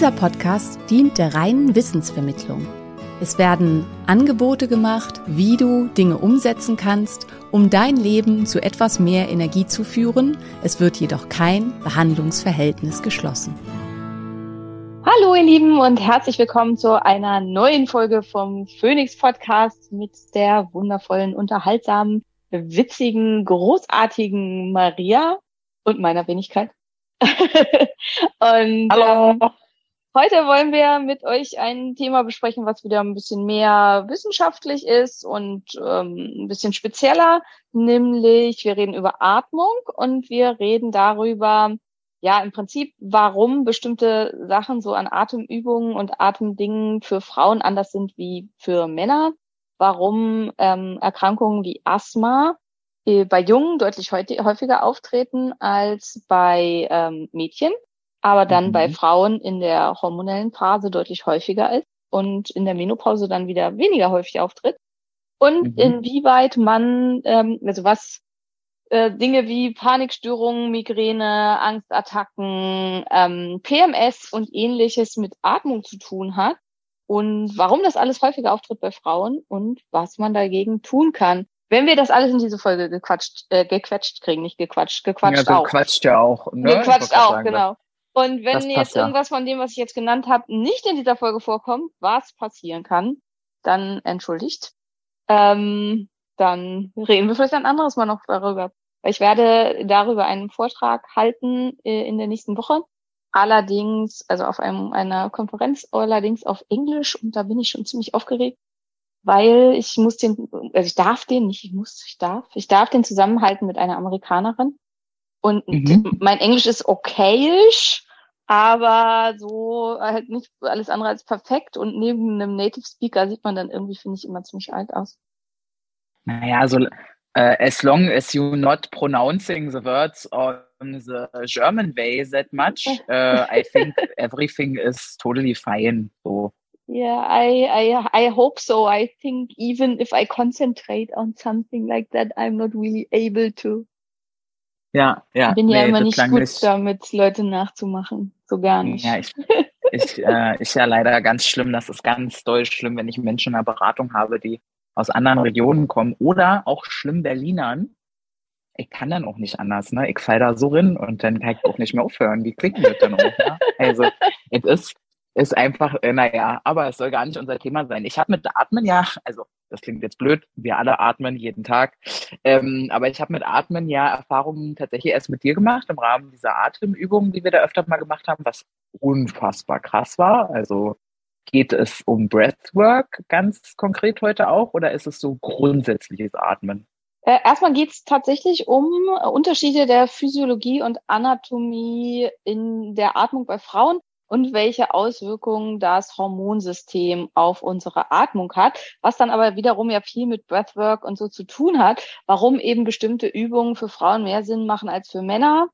Dieser Podcast dient der reinen Wissensvermittlung. Es werden Angebote gemacht, wie du Dinge umsetzen kannst, um dein Leben zu etwas mehr Energie zu führen. Es wird jedoch kein Behandlungsverhältnis geschlossen. Hallo ihr Lieben und herzlich willkommen zu einer neuen Folge vom Phoenix Podcast mit der wundervollen, unterhaltsamen, witzigen, großartigen Maria und meiner Wenigkeit. und Hallo. Ähm, heute wollen wir mit euch ein Thema besprechen, was wieder ein bisschen mehr wissenschaftlich ist und ähm, ein bisschen spezieller, nämlich wir reden über Atmung und wir reden darüber, ja, im Prinzip, warum bestimmte Sachen so an Atemübungen und Atemdingen für Frauen anders sind wie für Männer, warum ähm, Erkrankungen wie Asthma äh, bei Jungen deutlich häufiger auftreten als bei ähm, Mädchen, aber dann Mhm. bei Frauen in der hormonellen Phase deutlich häufiger ist und in der Menopause dann wieder weniger häufig auftritt. Und Mhm. inwieweit man, ähm, also was äh, Dinge wie Panikstörungen, Migräne, Angstattacken, ähm, PMS und ähnliches mit Atmung zu tun hat und warum das alles häufiger auftritt bei Frauen und was man dagegen tun kann. Wenn wir das alles in diese Folge gequatscht, äh, gequetscht kriegen, nicht gequatscht, gequatscht ja, auch. du quatscht ja auch. Ne? Gequatscht auch, sagen, genau. Und wenn Das jetzt passt ja. irgendwas von dem, was ich jetzt genannt habe, nicht in dieser Folge vorkommt, was passieren kann, dann entschuldigt. Ähm, dann reden wir vielleicht ein anderes Mal noch darüber. Ich werde darüber einen Vortrag halten äh, in der nächsten Woche. Allerdings, also auf einem, einer Konferenz, allerdings auf Englisch und da bin ich schon ziemlich aufgeregt, weil ich muss den, also ich darf den, nicht ich muss, ich darf, ich darf den zusammenhalten mit einer Amerikanerin. Und Mhm. mein Englisch ist okayisch, aber so halt nicht alles andere als perfekt. Und neben einem Native Speaker sieht man dann irgendwie, finde ich, immer ziemlich alt aus. Naja, so äh, as long as you not pronouncing the words on the German way that much, uh, I think everything is totally fine. So. Yeah, I, I, I hope so. I think even if I concentrate on something like that, I'm not really able to. Ja, ja. Ich bin ja nee, immer nicht gut nicht- damit, Leute nachzumachen. So gar nicht. Ja, ich, ich, äh, ist ja leider ganz schlimm. Das ist ganz doll schlimm, wenn ich Menschen in der Beratung habe, die aus anderen Regionen kommen oder auch schlimm Berlinern. Ich kann dann auch nicht anders, ne? Ich fall da so rein und dann kann ich auch nicht mehr aufhören. Wie klicken das dann auch, ne? Also, es ist, ist einfach, äh, naja, aber es soll gar nicht unser Thema sein. Ich habe mit Atmen ja, also das klingt jetzt blöd, wir alle atmen jeden Tag, ähm, aber ich habe mit Atmen ja Erfahrungen tatsächlich erst mit dir gemacht im Rahmen dieser Atemübungen, die wir da öfter mal gemacht haben, was unfassbar krass war. Also geht es um Breathwork ganz konkret heute auch oder ist es so grundsätzliches Atmen? Äh, erstmal geht es tatsächlich um Unterschiede der Physiologie und Anatomie in der Atmung bei Frauen und welche Auswirkungen das Hormonsystem auf unsere Atmung hat, was dann aber wiederum ja viel mit Breathwork und so zu tun hat, warum eben bestimmte Übungen für Frauen mehr Sinn machen als für Männer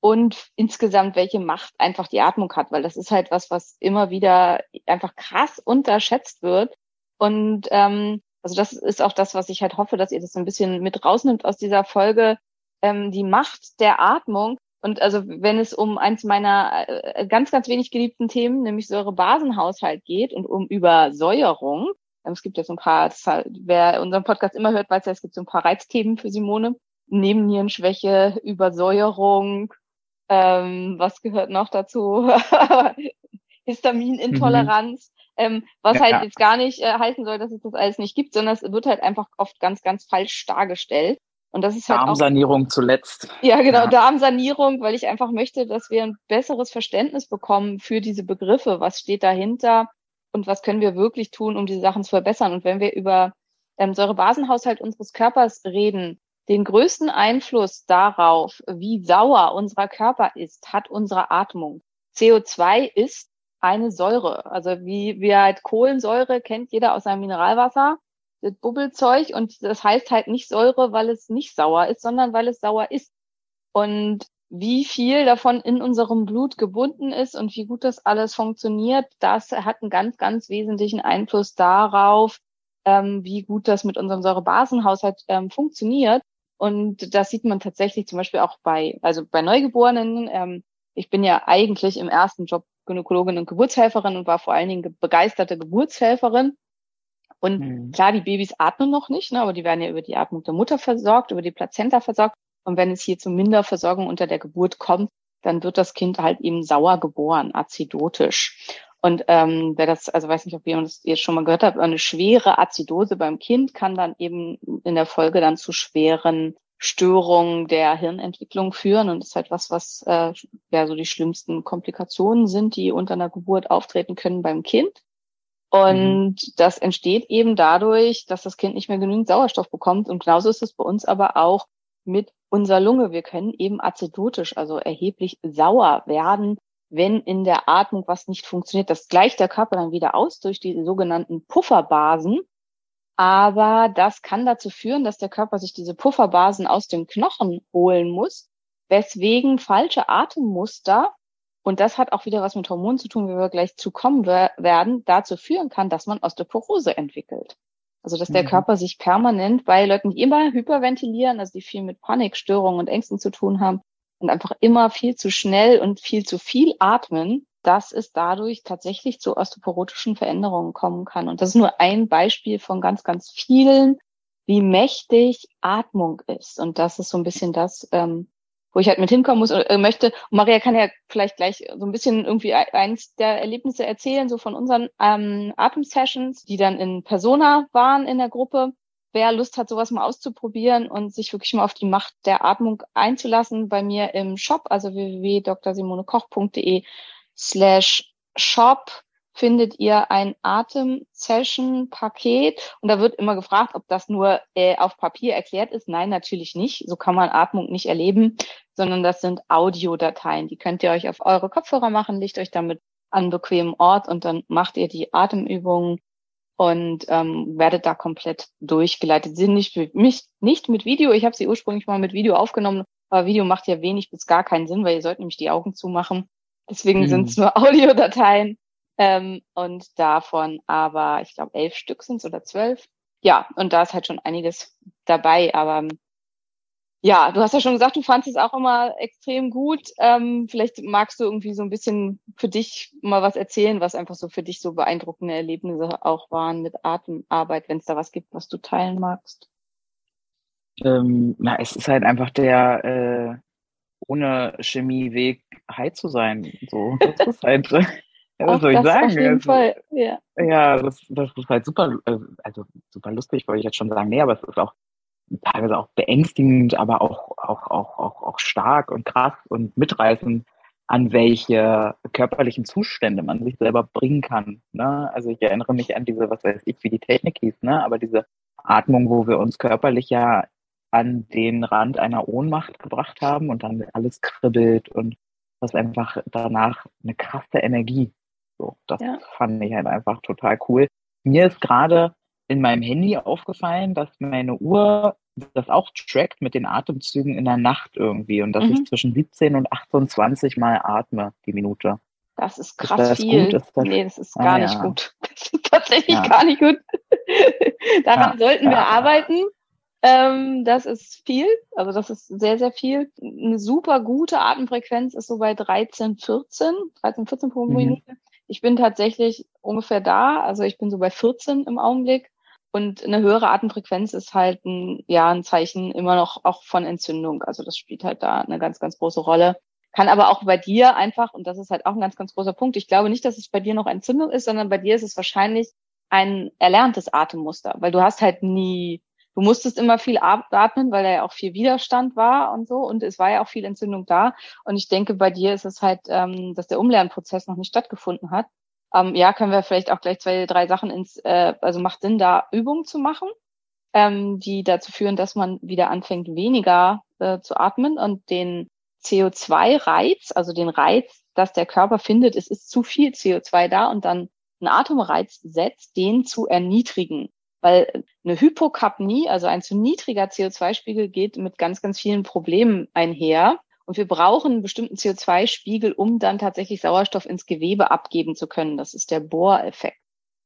und insgesamt welche Macht einfach die Atmung hat, weil das ist halt was, was immer wieder einfach krass unterschätzt wird und ähm, also das ist auch das, was ich halt hoffe, dass ihr das ein bisschen mit rausnimmt aus dieser Folge, ähm, die Macht der Atmung. Und also wenn es um eins meiner äh, ganz, ganz wenig geliebten Themen, nämlich Säurebasenhaushalt geht und um Übersäuerung, ähm, es gibt ja so ein paar, wer unseren Podcast immer hört, weiß ja, es gibt so ein paar Reizthemen für Simone. Nebennierenschwäche, Übersäuerung, ähm, was gehört noch dazu? Histaminintoleranz. Ähm, was Ja, halt ja. jetzt gar nicht äh, heißen soll, dass es das alles nicht gibt, sondern es wird halt einfach oft ganz, ganz falsch dargestellt. Und das ist halt Darmsanierung auch, zuletzt. Ja, genau, ja. Darmsanierung, weil ich einfach möchte, dass wir ein besseres Verständnis bekommen für diese Begriffe. Was steht dahinter und was können wir wirklich tun, um diese Sachen zu verbessern? Und wenn wir über ähm, Säurebasenhaushalt unseres Körpers reden, den größten Einfluss darauf, wie sauer unser Körper ist, hat unsere Atmung. CO2 ist eine Säure. Also wie wir halt Kohlensäure kennt jeder aus seinem Mineralwasser das Bubbelzeug und das heißt halt nicht Säure, weil es nicht sauer ist, sondern weil es sauer ist. Und wie viel davon in unserem Blut gebunden ist und wie gut das alles funktioniert, das hat einen ganz, ganz wesentlichen Einfluss darauf, ähm, wie gut das mit unserem Säurebasenhaushalt ähm, funktioniert. Und das sieht man tatsächlich zum Beispiel auch bei, also bei Neugeborenen. Ähm, ich bin ja eigentlich im ersten Job Gynäkologin und Geburtshelferin und war vor allen Dingen begeisterte Geburtshelferin. Und mhm. klar, die Babys atmen noch nicht, ne, aber die werden ja über die Atmung der Mutter versorgt, über die Plazenta versorgt. Und wenn es hier zu Minderversorgung unter der Geburt kommt, dann wird das Kind halt eben sauer geboren, azidotisch. Und ähm, wer das, also weiß nicht, ob ihr das jetzt schon mal gehört habt, eine schwere Azidose beim Kind kann dann eben in der Folge dann zu schweren Störungen der Hirnentwicklung führen und ist halt was, was äh, ja so die schlimmsten Komplikationen sind, die unter einer Geburt auftreten können beim Kind. Und mhm. das entsteht eben dadurch, dass das Kind nicht mehr genügend Sauerstoff bekommt. Und genauso ist es bei uns aber auch mit unserer Lunge. Wir können eben azidotisch, also erheblich sauer werden, wenn in der Atmung was nicht funktioniert. Das gleicht der Körper dann wieder aus durch die sogenannten Pufferbasen. Aber das kann dazu führen, dass der Körper sich diese Pufferbasen aus dem Knochen holen muss, weswegen falsche Atemmuster und das hat auch wieder was mit Hormonen zu tun, wie wir gleich zu kommen werden, dazu führen kann, dass man Osteoporose entwickelt. Also dass der mhm. Körper sich permanent bei Leuten, die immer hyperventilieren, also die viel mit Panikstörungen und Ängsten zu tun haben und einfach immer viel zu schnell und viel zu viel atmen, dass es dadurch tatsächlich zu osteoporotischen Veränderungen kommen kann. Und das ist nur ein Beispiel von ganz, ganz vielen, wie mächtig Atmung ist. Und das ist so ein bisschen das, ähm, wo ich halt mit hinkommen muss äh, möchte. Und Maria kann ja vielleicht gleich so ein bisschen irgendwie eins der Erlebnisse erzählen, so von unseren ähm, Atemsessions, die dann in Persona waren in der Gruppe. Wer Lust hat, sowas mal auszuprobieren und sich wirklich mal auf die Macht der Atmung einzulassen, bei mir im Shop, also www.drsimonekoch.de slash shop findet ihr ein Atem-Session-Paket und da wird immer gefragt, ob das nur äh, auf Papier erklärt ist. Nein, natürlich nicht. So kann man Atmung nicht erleben, sondern das sind Audiodateien. Die könnt ihr euch auf eure Kopfhörer machen, legt euch damit an bequemen Ort und dann macht ihr die Atemübungen und ähm, werdet da komplett durchgeleitet. Sie sind nicht, mich, nicht mit Video. Ich habe sie ursprünglich mal mit Video aufgenommen, aber Video macht ja wenig bis gar keinen Sinn, weil ihr sollt nämlich die Augen zumachen. Deswegen mhm. sind es nur Audiodateien. Ähm, und davon aber, ich glaube, elf Stück sind es oder zwölf. Ja, und da ist halt schon einiges dabei. Aber ja, du hast ja schon gesagt, du fandest es auch immer extrem gut. Ähm, vielleicht magst du irgendwie so ein bisschen für dich mal was erzählen, was einfach so für dich so beeindruckende Erlebnisse auch waren mit Atemarbeit, wenn es da was gibt, was du teilen magst. Ähm, na, es ist halt einfach der äh, ohne Chemieweg high zu sein. So, das ist halt ja, was soll ich sagen? Also, ja. Ja, das, das ist halt super, äh, also super lustig, wollte ich jetzt schon sagen. Nee, aber es ist auch teilweise auch beängstigend, aber auch, auch, auch, auch, auch stark und krass und mitreißend, an welche körperlichen Zustände man sich selber bringen kann. Ne? Also ich erinnere mich an diese, was weiß ich, wie die Technik hieß, ne? aber diese Atmung, wo wir uns körperlich ja an den Rand einer Ohnmacht gebracht haben und dann alles kribbelt und was einfach danach eine krasse Energie so, das ja. fand ich halt einfach total cool. Mir ist gerade in meinem Handy aufgefallen, dass meine Uhr das auch trackt mit den Atemzügen in der Nacht irgendwie und dass mhm. ich zwischen 17 und 28 Mal atme die Minute. Das ist krass ist das viel. Gut? Das nee, das ist gar ah, nicht ja. gut. Das ist tatsächlich ja. gar nicht gut. Daran ja, sollten wir arbeiten. Ähm, das ist viel, also das ist sehr, sehr viel. Eine super gute Atemfrequenz ist so bei 13, 14, 13, 14 pro mhm. Ich bin tatsächlich ungefähr da, also ich bin so bei 14 im Augenblick. Und eine höhere Atemfrequenz ist halt ein, ja, ein Zeichen immer noch auch von Entzündung. Also das spielt halt da eine ganz, ganz große Rolle. Kann aber auch bei dir einfach, und das ist halt auch ein ganz, ganz großer Punkt, ich glaube nicht, dass es bei dir noch Entzündung ist, sondern bei dir ist es wahrscheinlich ein erlerntes Atemmuster, weil du hast halt nie, du musstest immer viel atmen, weil da ja auch viel Widerstand war und so und es war ja auch viel Entzündung da. Und ich denke, bei dir ist es halt, ähm, dass der Umlernprozess noch nicht stattgefunden hat. Ähm, ja, können wir vielleicht auch gleich zwei, drei Sachen ins, äh, also macht Sinn, da Übungen zu machen, ähm, die dazu führen, dass man wieder anfängt, weniger äh, zu atmen und den CO2-Reiz, also den Reiz, dass der Körper findet, es ist zu viel CO2 da und dann einen Atemreiz setzt, den zu erniedrigen. Weil eine Hypokapnie, also ein zu niedriger CO2-Spiegel, geht mit ganz, ganz vielen Problemen einher. Und wir brauchen einen bestimmten CO2-Spiegel, um dann tatsächlich Sauerstoff ins Gewebe abgeben zu können. Das ist der Bohreffekt.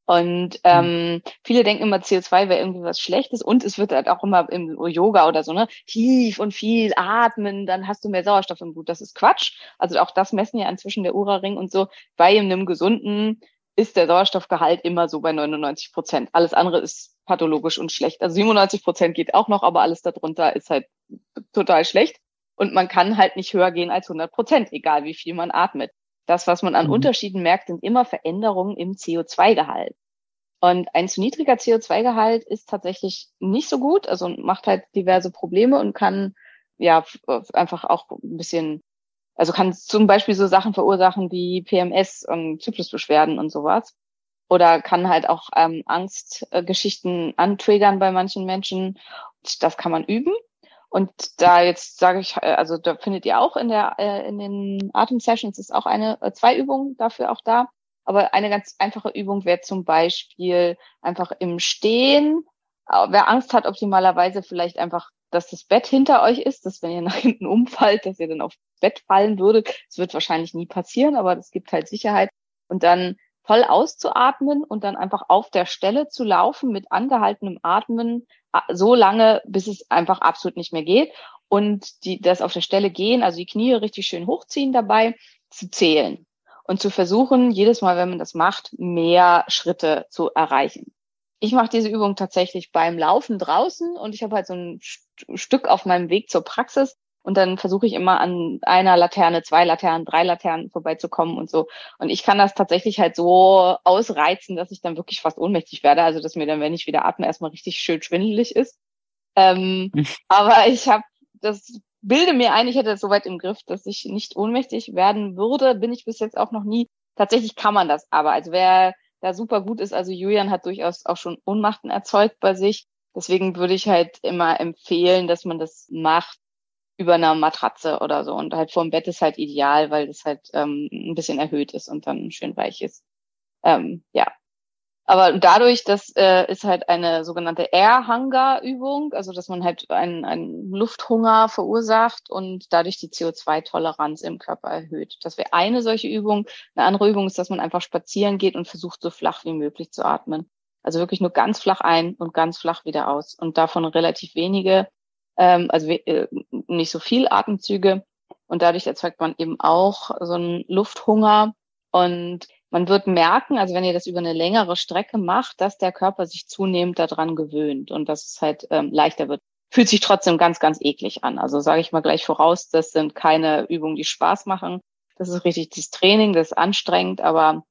Und ähm, viele denken immer, CO2 wäre irgendwie was Schlechtes und es wird halt auch immer im Yoga oder so, ne, tief und viel atmen, dann hast du mehr Sauerstoff im Blut. Das ist Quatsch. Also auch das messen ja inzwischen der Ura-Ring und so. Bei einem gesunden ist der Sauerstoffgehalt immer so bei 99 Prozent. Alles andere ist pathologisch und schlecht. Also 97 Prozent geht auch noch, aber alles darunter ist halt total schlecht. Und man kann halt nicht höher gehen als 100 Prozent, egal wie viel man atmet. Das, was man an mhm. Unterschieden merkt, sind immer Veränderungen im CO2-Gehalt. Und ein zu niedriger CO2-Gehalt ist tatsächlich nicht so gut, also macht halt diverse Probleme und kann ja einfach auch ein bisschen, also kann zum Beispiel so Sachen verursachen wie PMS und Zyklusbeschwerden und sowas. Oder kann halt auch ähm, Angstgeschichten antriggern bei manchen Menschen. Das kann man üben. Und da jetzt sage ich, äh, also da findet ihr auch in der äh, in den Atem-Sessions ist auch eine äh, zwei Übungen dafür auch da. Aber eine ganz einfache Übung wäre zum Beispiel einfach im Stehen. Wer Angst hat, optimalerweise vielleicht einfach, dass das Bett hinter euch ist, dass wenn ihr nach hinten umfallt, dass ihr dann aufs Bett fallen würdet. Das wird wahrscheinlich nie passieren, aber das gibt halt Sicherheit. Und dann voll auszuatmen und dann einfach auf der Stelle zu laufen mit angehaltenem Atmen so lange, bis es einfach absolut nicht mehr geht und die das auf der Stelle gehen, also die Knie richtig schön hochziehen dabei, zu zählen und zu versuchen, jedes Mal, wenn man das macht, mehr Schritte zu erreichen. Ich mache diese Übung tatsächlich beim Laufen draußen und ich habe halt so ein Stück auf meinem Weg zur Praxis und dann versuche ich immer an einer Laterne, zwei Laternen, drei Laternen vorbeizukommen und so. Und ich kann das tatsächlich halt so ausreizen, dass ich dann wirklich fast ohnmächtig werde. Also dass mir dann, wenn ich wieder atme, erstmal richtig schön schwindelig ist. Ähm, aber ich habe das bilde mir ein, ich hätte das soweit im Griff, dass ich nicht ohnmächtig werden würde. Bin ich bis jetzt auch noch nie. Tatsächlich kann man das aber. Also wer da super gut ist, also Julian hat durchaus auch schon Ohnmachten erzeugt bei sich. Deswegen würde ich halt immer empfehlen, dass man das macht, über einer Matratze oder so. Und halt vorm Bett ist halt ideal, weil das halt ähm, ein bisschen erhöht ist und dann schön weich ist. Ähm, ja. Aber dadurch, das äh, ist halt eine sogenannte Air-Hunger-Übung, also dass man halt einen, einen Lufthunger verursacht und dadurch die CO2-Toleranz im Körper erhöht. Das wäre eine solche Übung. Eine andere Übung ist, dass man einfach spazieren geht und versucht, so flach wie möglich zu atmen. Also wirklich nur ganz flach ein und ganz flach wieder aus. Und davon relativ wenige ähm, also äh, nicht so viel Atemzüge. Und dadurch erzeugt man eben auch so einen Lufthunger. Und man wird merken, also wenn ihr das über eine längere Strecke macht, dass der Körper sich zunehmend daran gewöhnt und dass es halt ähm, leichter wird. Fühlt sich trotzdem ganz, ganz eklig an. Also sage ich mal gleich voraus, das sind keine Übungen, die Spaß machen. Das ist richtig das Training, das ist anstrengend, aber.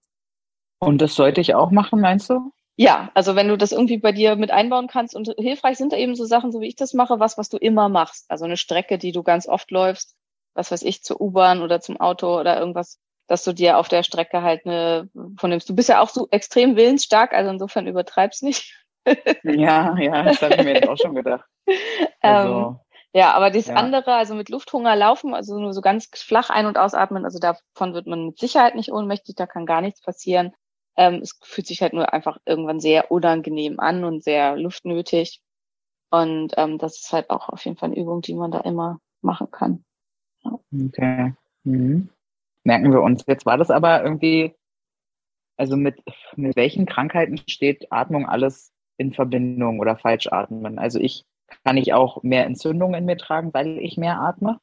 Und das sollte ich auch machen, meinst du? Ja, also wenn du das irgendwie bei dir mit einbauen kannst und hilfreich sind da eben so Sachen, so wie ich das mache, was, was du immer machst. Also eine Strecke, die du ganz oft läufst, was weiß ich, zur U-Bahn oder zum Auto oder irgendwas, dass du dir auf der Strecke halt eine vornimmst. Du bist ja auch so extrem willensstark, also insofern übertreib's nicht. ja, ja, das habe ich mir jetzt auch schon gedacht. Also, ähm, ja, aber das ja. andere, also mit Lufthunger laufen, also nur so ganz flach ein- und ausatmen, also davon wird man mit Sicherheit nicht ohnmächtig, da kann gar nichts passieren. Ähm, es fühlt sich halt nur einfach irgendwann sehr unangenehm an und sehr luftnötig. Und ähm, das ist halt auch auf jeden Fall eine Übung, die man da immer machen kann. Ja. Okay. Mhm. Merken wir uns. Jetzt war das aber irgendwie, also mit, mit welchen Krankheiten steht Atmung alles in Verbindung oder falsch atmen? Also ich kann ich auch mehr Entzündungen in mir tragen, weil ich mehr atme?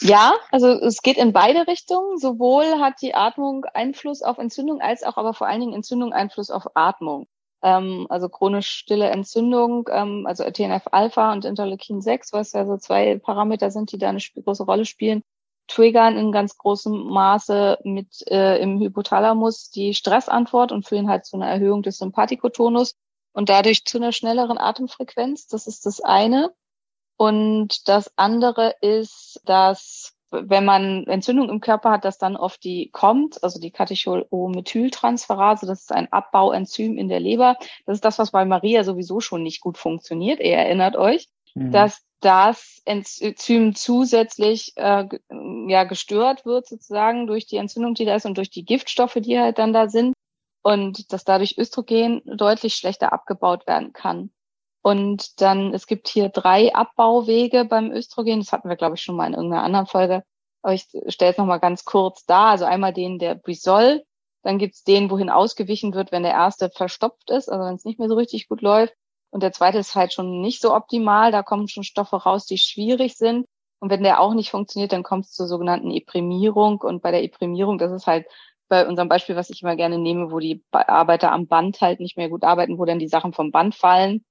Ja, also es geht in beide Richtungen. Sowohl hat die Atmung Einfluss auf Entzündung, als auch aber vor allen Dingen Entzündung Einfluss auf Atmung. Ähm, also chronisch stille Entzündung, ähm, also TNF-Alpha und Interleukin 6, was ja so zwei Parameter sind, die da eine große Rolle spielen, triggern in ganz großem Maße mit äh, im Hypothalamus die Stressantwort und führen halt zu einer Erhöhung des Sympathikotonus und dadurch zu einer schnelleren Atemfrequenz. Das ist das eine. Und das andere ist, dass wenn man Entzündung im Körper hat, dass dann oft die kommt, also die Katecholomethyltransferase, das ist ein Abbauenzym in der Leber. Das ist das, was bei Maria sowieso schon nicht gut funktioniert. Ihr erinnert euch, mhm. dass das Enzym zusätzlich äh, ja gestört wird sozusagen durch die Entzündung, die da ist und durch die Giftstoffe, die halt dann da sind und dass dadurch Östrogen deutlich schlechter abgebaut werden kann. Und dann, es gibt hier drei Abbauwege beim Östrogen. Das hatten wir, glaube ich, schon mal in irgendeiner anderen Folge. Aber ich stelle es nochmal ganz kurz dar. Also einmal den der Brisol. Dann gibt's den, wohin ausgewichen wird, wenn der erste verstopft ist, also wenn es nicht mehr so richtig gut läuft. Und der zweite ist halt schon nicht so optimal. Da kommen schon Stoffe raus, die schwierig sind. Und wenn der auch nicht funktioniert, dann kommt es zur sogenannten Eprimierung. Und bei der Eprimierung, das ist halt bei unserem Beispiel, was ich immer gerne nehme, wo die Arbeiter am Band halt nicht mehr gut arbeiten, wo dann die Sachen vom Band fallen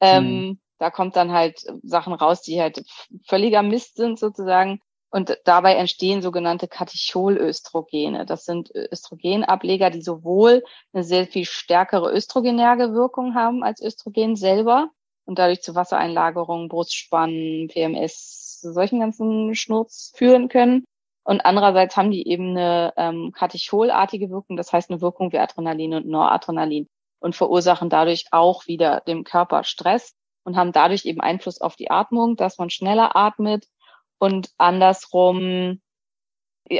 ähm, mhm. Da kommt dann halt Sachen raus, die halt völliger Mist sind sozusagen. Und dabei entstehen sogenannte Katecholöstrogene. Das sind Östrogenableger, die sowohl eine sehr viel stärkere östrogenerge Wirkung haben als Östrogen selber und dadurch zu Wassereinlagerungen, Brustspannen, PMS, solchen ganzen Schnurz führen können. Und andererseits haben die eben eine ähm, katecholartige Wirkung, das heißt eine Wirkung wie Adrenalin und Noradrenalin und verursachen dadurch auch wieder dem Körper Stress und haben dadurch eben Einfluss auf die Atmung, dass man schneller atmet und andersrum,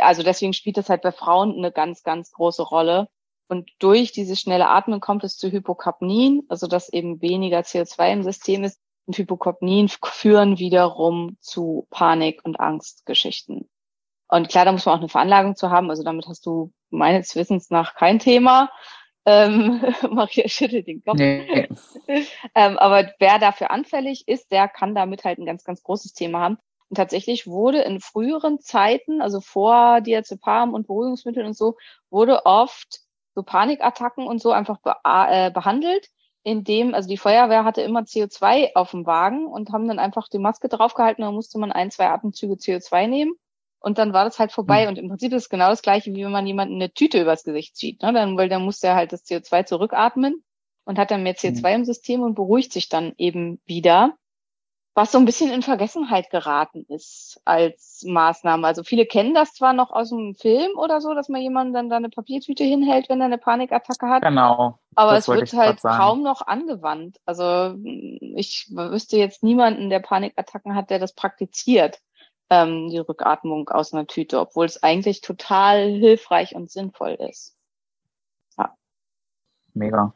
also deswegen spielt das halt bei Frauen eine ganz, ganz große Rolle. Und durch dieses schnelle Atmen kommt es zu Hypokapnien, also dass eben weniger CO2 im System ist. Und Hypokapnien führen wiederum zu Panik- und Angstgeschichten. Und klar, da muss man auch eine Veranlagung zu haben. Also damit hast du meines Wissens nach kein Thema. Ähm, Maria schüttelt den Kopf. Nee. ähm, aber wer dafür anfällig ist, der kann damit halt ein ganz, ganz großes Thema haben. Und tatsächlich wurde in früheren Zeiten, also vor Diazepam und Beruhigungsmitteln und so, wurde oft so Panikattacken und so einfach be äh, behandelt, indem, also die Feuerwehr hatte immer CO2 auf dem Wagen und haben dann einfach die Maske draufgehalten, dann musste man ein, zwei Atemzüge CO2 nehmen und dann war das halt vorbei. Mhm. Und im Prinzip ist es genau das gleiche, wie wenn man jemanden eine Tüte übers Gesicht zieht. Ne? Dann, weil dann muss er halt das CO2 zurückatmen und hat dann mehr CO2 mhm. im System und beruhigt sich dann eben wieder. Was so ein bisschen in Vergessenheit geraten ist als Maßnahme. Also viele kennen das zwar noch aus dem Film oder so, dass man jemanden dann da eine Papiertüte hinhält, wenn er eine Panikattacke hat. Genau. Aber es wird halt kaum noch angewandt. Also ich wüsste jetzt niemanden, der Panikattacken hat, der das praktiziert ähm, die Rückatmung aus einer Tüte, obwohl es eigentlich total hilfreich und sinnvoll ist. Ja. Mega.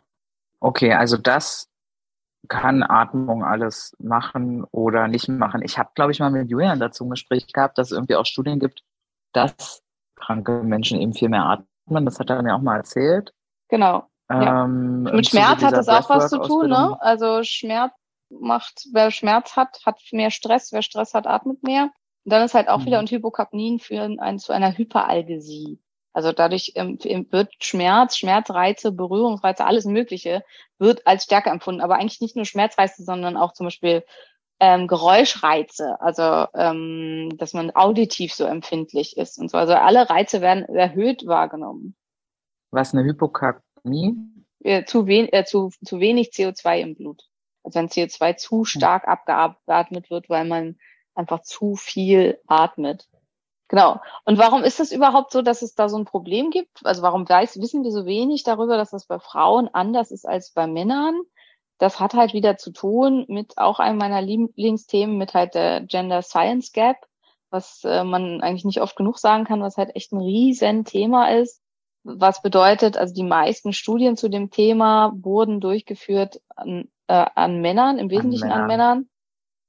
Okay, also das kann Atmung alles machen oder nicht machen. Ich habe, glaube ich, mal mit Julian dazu ein Gespräch gehabt, dass es irgendwie auch Studien gibt, dass kranke Menschen eben viel mehr atmen. Das hat er mir auch mal erzählt. Genau. Ja. Ähm, mit Schmerz hat das auch was zu tun, ne? Also Schmerz macht, wer Schmerz hat, hat mehr Stress, wer Stress hat, atmet mehr. Und dann ist halt auch mhm. wieder, und Hypokapnien führen einen zu einer Hyperalgesie. Also dadurch ähm, wird Schmerz, Schmerzreize, Berührungsreize, alles Mögliche wird als stärker empfunden. Aber eigentlich nicht nur Schmerzreize, sondern auch zum Beispiel ähm, Geräuschreize, also ähm, dass man auditiv so empfindlich ist und so. Also alle Reize werden erhöht wahrgenommen. Was eine Hypokapnie? Äh, zu, wen, äh, zu, zu wenig CO2 im Blut. Also wenn CO2 zu stark abgeatmet wird, weil man einfach zu viel atmet. Genau. Und warum ist es überhaupt so, dass es da so ein Problem gibt? Also warum weiß, wissen wir so wenig darüber, dass das bei Frauen anders ist als bei Männern? Das hat halt wieder zu tun mit auch einem meiner Lieblingsthemen, mit halt der Gender Science Gap, was äh, man eigentlich nicht oft genug sagen kann, was halt echt ein riesen Thema ist. Was bedeutet, also die meisten Studien zu dem Thema wurden durchgeführt an, äh, an Männern, im Wesentlichen an Männern. An Männern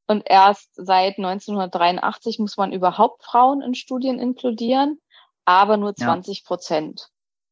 und erst seit 1983 muss man überhaupt Frauen in Studien inkludieren, aber nur 20 Prozent.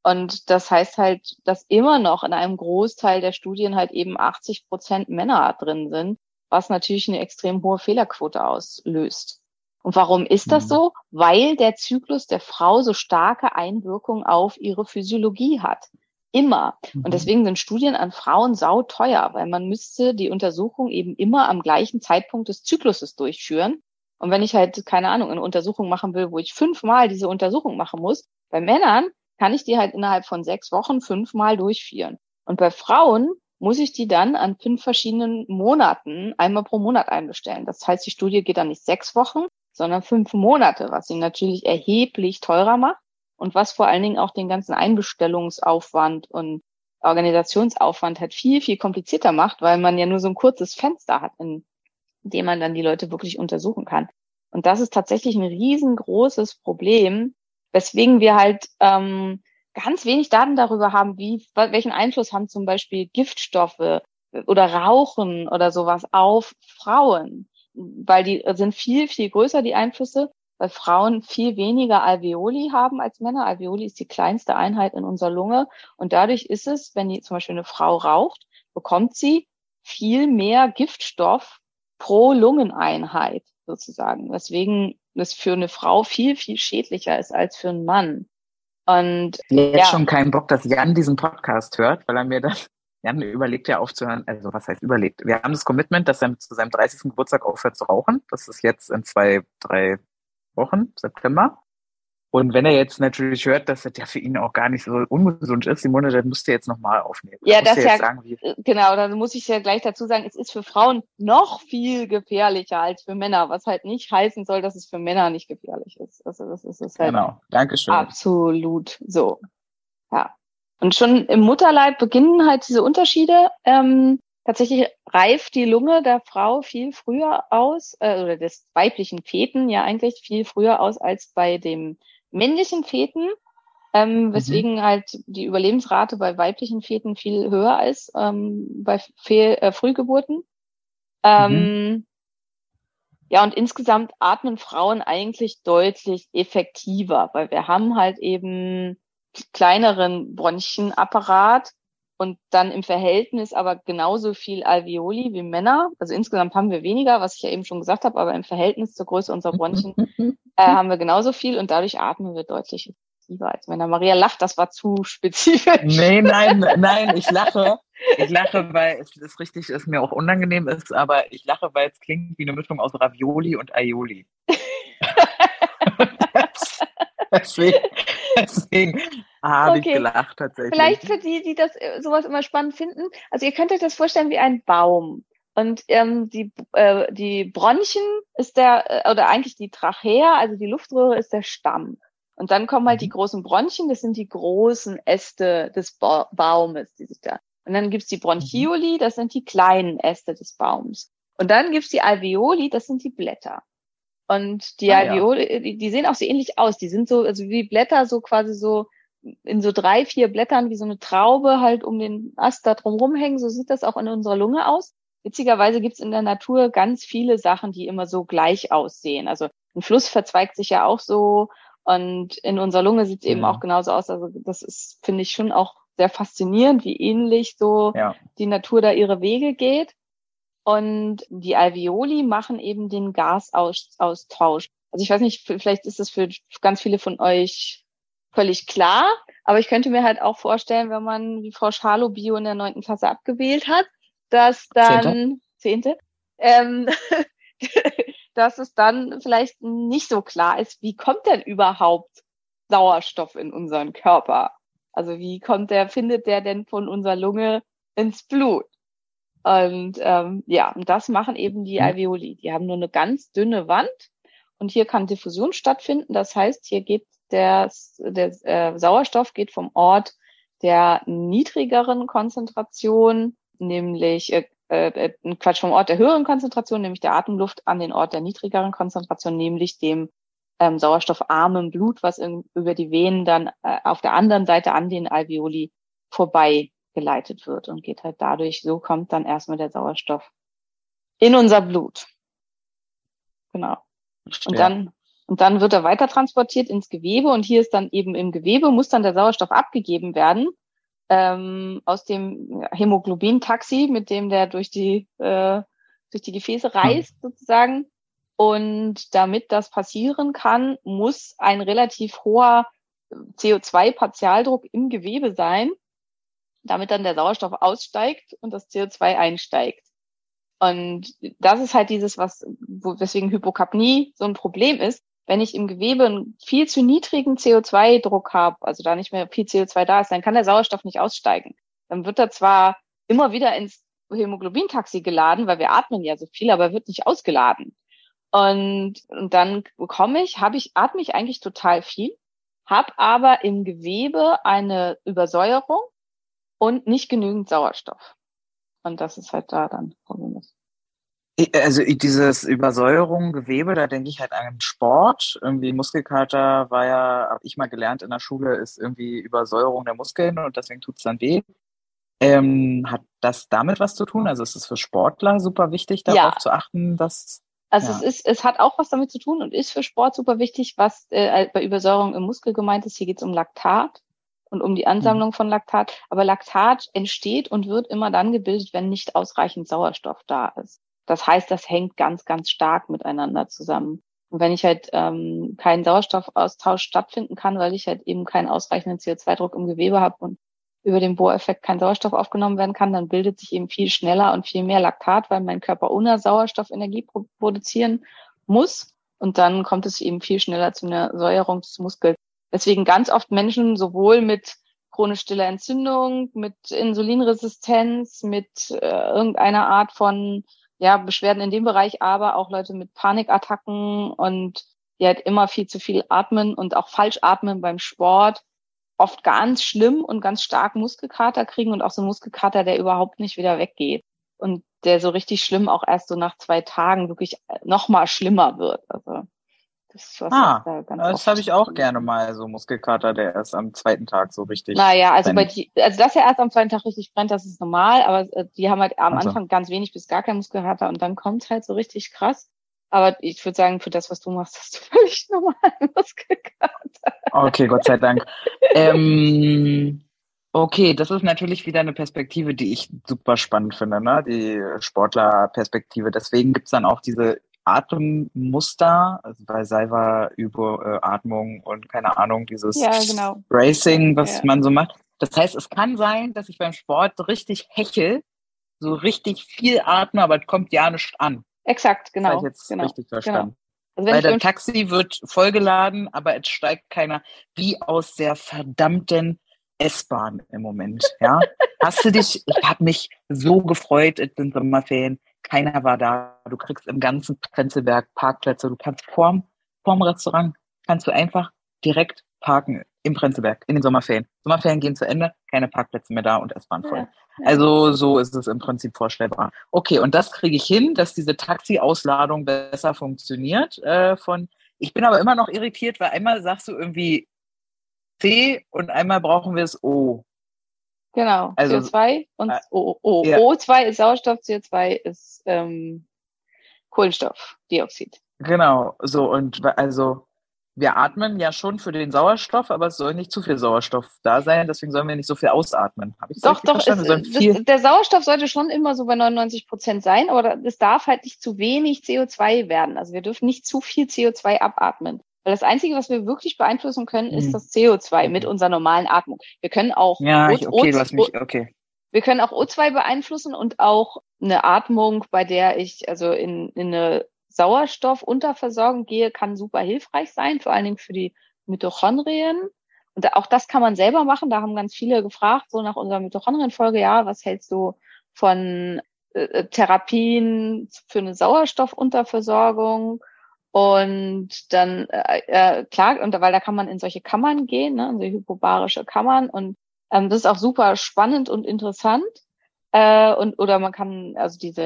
Ja. Und das heißt halt, dass immer noch in einem Großteil der Studien halt eben 80 Prozent Männer drin sind, was natürlich eine extrem hohe Fehlerquote auslöst. Und warum ist das mhm. so? Weil der Zyklus der Frau so starke Einwirkung auf ihre Physiologie hat. Immer. Und mhm. deswegen sind Studien an Frauen sau teuer, weil man müsste die Untersuchung eben immer am gleichen Zeitpunkt des Zykluses durchführen. Und wenn ich halt, keine Ahnung, eine Untersuchung machen will, wo ich fünfmal diese Untersuchung machen muss, bei Männern kann ich die halt innerhalb von sechs Wochen fünfmal durchführen. Und bei Frauen muss ich die dann an fünf verschiedenen Monaten einmal pro Monat einbestellen. Das heißt, die Studie geht dann nicht sechs Wochen, sondern fünf Monate, was sie natürlich erheblich teurer macht und was vor allen Dingen auch den ganzen Einbestellungsaufwand und Organisationsaufwand halt viel, viel komplizierter macht, weil man ja nur so ein kurzes Fenster hat, in dem man dann die Leute wirklich untersuchen kann. Und das ist tatsächlich ein riesengroßes Problem, weswegen wir halt ähm, ganz wenig Daten darüber haben, wie, welchen Einfluss haben zum Beispiel Giftstoffe oder Rauchen oder sowas auf Frauen, weil die sind viel, viel größer, die Einflüsse, weil Frauen viel weniger Alveoli haben als Männer. Alveoli ist die kleinste Einheit in unserer Lunge und dadurch ist es, wenn die zum Beispiel eine Frau raucht, bekommt sie viel mehr Giftstoff pro Lungeneinheit sozusagen, weswegen das für eine Frau viel, viel schädlicher ist als für einen Mann. Und jetzt ja. schon keinen Bock, dass Jan diesen Podcast hört, weil er mir das, Jan überlegt ja aufzuhören, also was heißt überlegt? Wir haben das Commitment, dass er zu seinem 30. Geburtstag aufhört zu rauchen. Das ist jetzt in zwei, drei Wochen, September. Und wenn er jetzt natürlich hört, dass das ja für ihn auch gar nicht so ungesund ist, Simone, dann müsst ihr jetzt nochmal aufnehmen. Ja, das ja, sagen, äh, genau, dann muss ich ja gleich dazu sagen, es ist für Frauen noch viel gefährlicher als für Männer, was halt nicht heißen soll, dass es für Männer nicht gefährlich ist. Also das ist es halt genau. Dankeschön. absolut so. Ja. Und schon im Mutterleib beginnen halt diese Unterschiede. Ähm, tatsächlich reift die Lunge der Frau viel früher aus, äh, oder des weiblichen Feten ja eigentlich viel früher aus als bei dem männlichen Feten, ähm, mhm. weswegen mhm. halt die Überlebensrate bei weiblichen Feten viel höher ist ähm, bei Fehl äh, Frühgeburten. Ähm, mhm. Ja, und insgesamt atmen Frauen eigentlich deutlich effektiver, weil wir haben halt eben kleineren Bronchienapparat und dann im Verhältnis aber genauso viel Alveoli wie Männer. Also insgesamt haben wir weniger, was ich ja eben schon gesagt habe, aber im Verhältnis zur Größe unserer Bronchien äh, haben wir genauso viel und dadurch atmen wir deutlich effektiver als Männer. Maria lacht, das war zu spezifisch. Nee, nein, nein, ich lache. Ich lache, weil es ist richtig, es mir auch unangenehm ist, aber ich lache, weil es klingt wie eine Mischung aus Ravioli und Aioli. deswegen, deswegen habe okay. ich gelacht tatsächlich. Vielleicht für die, die das äh, sowas immer spannend finden. Also ihr könnt euch das vorstellen wie ein Baum. Und ähm, die, äh, die Bronchien ist der, äh, oder eigentlich die Trachea, also die Luftröhre ist der Stamm. Und dann kommen halt die mhm. großen Bronchien, das sind die großen Äste des ba Baumes, die sich da. Und dann gibt's die Bronchioli, das sind die kleinen Äste des Baums. Und dann gibt's die Alveoli, das sind die Blätter. Und die ah, Alveoli, ja. die, die sehen auch so ähnlich aus. Die sind so, also wie Blätter, so quasi so in so drei, vier Blättern wie so eine Traube halt um den Ast da drum rumhängen. So sieht das auch in unserer Lunge aus. Witzigerweise gibt's in der Natur ganz viele Sachen, die immer so gleich aussehen. Also ein Fluss verzweigt sich ja auch so und in unserer Lunge sieht es eben auch genauso aus. Also das ist, finde ich, schon auch sehr faszinierend, wie ähnlich so ja. die Natur da ihre Wege geht. Und die Alveoli machen eben den Gasaustausch. Also ich weiß nicht, vielleicht ist das für ganz viele von euch völlig klar, aber ich könnte mir halt auch vorstellen, wenn man wie Frau Schalo Bio in der neunten Klasse abgewählt hat, dass dann zehnte, ähm, dass es dann vielleicht nicht so klar ist, wie kommt denn überhaupt Sauerstoff in unseren Körper? Also wie kommt der, findet der denn von unserer Lunge ins Blut? Und ähm, ja, und das machen eben die mhm. Alveoli. Die haben nur eine ganz dünne Wand und hier kann Diffusion stattfinden. Das heißt, hier geht der, der äh, Sauerstoff geht vom Ort der niedrigeren Konzentration, nämlich äh, äh, Quatsch, vom Ort der höheren Konzentration, nämlich der Atemluft, an den Ort der niedrigeren Konzentration, nämlich dem ähm, sauerstoffarmen Blut, was in, über die Venen dann äh, auf der anderen Seite an den Alveoli vorbei geleitet wird und geht halt dadurch, so kommt dann erstmal der Sauerstoff in unser Blut. Genau. Und dann, und dann wird er weiter transportiert ins Gewebe und hier ist dann eben im Gewebe muss dann der Sauerstoff abgegeben werden ähm, aus dem Hämoglobin-Taxi, mit dem der durch die äh, durch die Gefäße reist sozusagen. Und damit das passieren kann, muss ein relativ hoher CO2-Partialdruck im Gewebe sein, damit dann der Sauerstoff aussteigt und das CO2 einsteigt. Und das ist halt dieses, was, wo, weswegen Hypokapnie so ein Problem ist. Wenn ich im Gewebe einen viel zu niedrigen CO2-Druck habe, also da nicht mehr viel CO2 da ist, dann kann der Sauerstoff nicht aussteigen. Dann wird er zwar immer wieder ins Hämoglobintaxi geladen, weil wir atmen ja so viel, aber wird nicht ausgeladen. Und, und dann bekomme ich, habe ich, atme ich eigentlich total viel, habe aber im Gewebe eine Übersäuerung und nicht genügend Sauerstoff. Und das ist halt da dann Problem. Also dieses Übersäuerung, Gewebe, da denke ich halt an Sport. Irgendwie Muskelkater war ja, habe ich mal gelernt in der Schule, ist irgendwie Übersäuerung der Muskeln und deswegen tut's dann weh. Ähm, hat das damit was zu tun? Also ist es für Sportler super wichtig, darauf Ja. zu achten, dass Also Ja. es ist, es hat auch was damit zu tun und ist für Sport super wichtig, was äh, bei Übersäuerung im Muskel gemeint ist. Hier geht es um Laktat und um die Ansammlung von Laktat. Aber Laktat entsteht und wird immer dann gebildet, wenn nicht ausreichend Sauerstoff da ist. Das heißt, das hängt ganz, ganz stark miteinander zusammen. Und wenn ich halt ähm, keinen Sauerstoffaustausch stattfinden kann, weil ich halt eben keinen ausreichenden CO2-Druck im Gewebe habe und über den Bohreffekt kein Sauerstoff aufgenommen werden kann, dann bildet sich eben viel schneller und viel mehr Laktat, weil mein Körper ohne Sauerstoff Energie pro produzieren muss. Und dann kommt es eben viel schneller zu einer Säuerung des Muskels. Deswegen ganz oft Menschen sowohl mit chronisch stiller Entzündung, mit Insulinresistenz, mit äh, irgendeiner Art von ja, Beschwerden in dem Bereich, aber auch Leute mit Panikattacken und die halt immer viel zu viel atmen und auch falsch atmen beim Sport oft ganz schlimm und ganz stark Muskelkater kriegen und auch so Muskelkater, der überhaupt nicht wieder weggeht und der so richtig schlimm auch erst so nach zwei Tagen wirklich noch mal schlimmer wird. Also das Ah, das habe ich auch gerne mal, so Muskelkater, der erst am zweiten Tag so richtig. Naja, also brennt. bei die, also dass er erst am zweiten Tag richtig brennt, das ist normal, aber äh, die haben halt am Ach so. Anfang ganz wenig bis gar kein Muskelkater und dann kommt halt so richtig krass. Aber ich würde sagen, für das, was du machst, hast du völlig normalen Muskelkater. Okay, Gott sei Dank. ähm, okay, das ist natürlich wieder eine Perspektive, die ich super spannend finde, ne? Die Sportlerperspektive. Deswegen gibt's dann auch diese Atemmuster, also bei Salva Überatmung und keine Ahnung, dieses Ja, genau. Racing, was Ja. man so macht. Das heißt, es kann sein, dass ich beim Sport richtig hechel, so richtig viel atme, aber es kommt ja nicht an. Exakt, Das genau. habe ich jetzt genau. richtig verstanden. Also wenn Weil der Taxi wird vollgeladen, aber es steigt keiner, wie aus der verdammten S-Bahn im Moment. Ja, hast du dich? Ich habe mich so gefreut. Es sind Sommerferien. Keiner war da. Du kriegst im ganzen Prenzlberg Parkplätze. Du kannst vorm, vorm Restaurant kannst du einfach direkt parken im Prenzlberg in den Sommerferien. Sommerferien gehen zu Ende, keine Parkplätze mehr da und S-Bahn voll. Ja. Also so ist es im Prinzip vorstellbar. Okay, und das kriege ich hin, dass diese Taxi-Ausladung besser funktioniert. Äh, von, ich bin aber immer noch irritiert, weil einmal sagst du irgendwie C und einmal brauchen wir es O. Genau, Also, CO2 und äh, O. O. ja. O2 ist Sauerstoff, CO2 ist ähm, Kohlenstoffdioxid. Genau, so und also wir atmen ja schon für den Sauerstoff, aber es soll nicht zu viel Sauerstoff da sein, deswegen sollen wir nicht so viel ausatmen. Habe ich Doch, doch, es, das, der Sauerstoff sollte schon immer so bei 99 Prozent sein, aber es darf halt nicht zu wenig CO2 werden. Also wir dürfen nicht zu viel CO2 abatmen. Weil das Einzige, was wir wirklich beeinflussen können, ist Hm. das CO2 mit unserer normalen Atmung. Wir können auch ja, O- ich, okay, O- mich, okay. Wir können auch O2 beeinflussen und auch eine Atmung, bei der ich also in, in eine Sauerstoffunterversorgung gehe, kann super hilfreich sein, vor allen Dingen für die Mitochondrien. Und auch das kann man selber machen. Da haben ganz viele gefragt, so nach unserer Mitochondrienfolge, ja, was hältst du von äh, äh, Therapien für eine Sauerstoffunterversorgung? Und dann, äh, äh, klar, und da- weil da kann man in solche Kammern gehen, ne, in so hypobarische Kammern und ähm, das ist auch super spannend und interessant. Äh, und oder man kann also diese,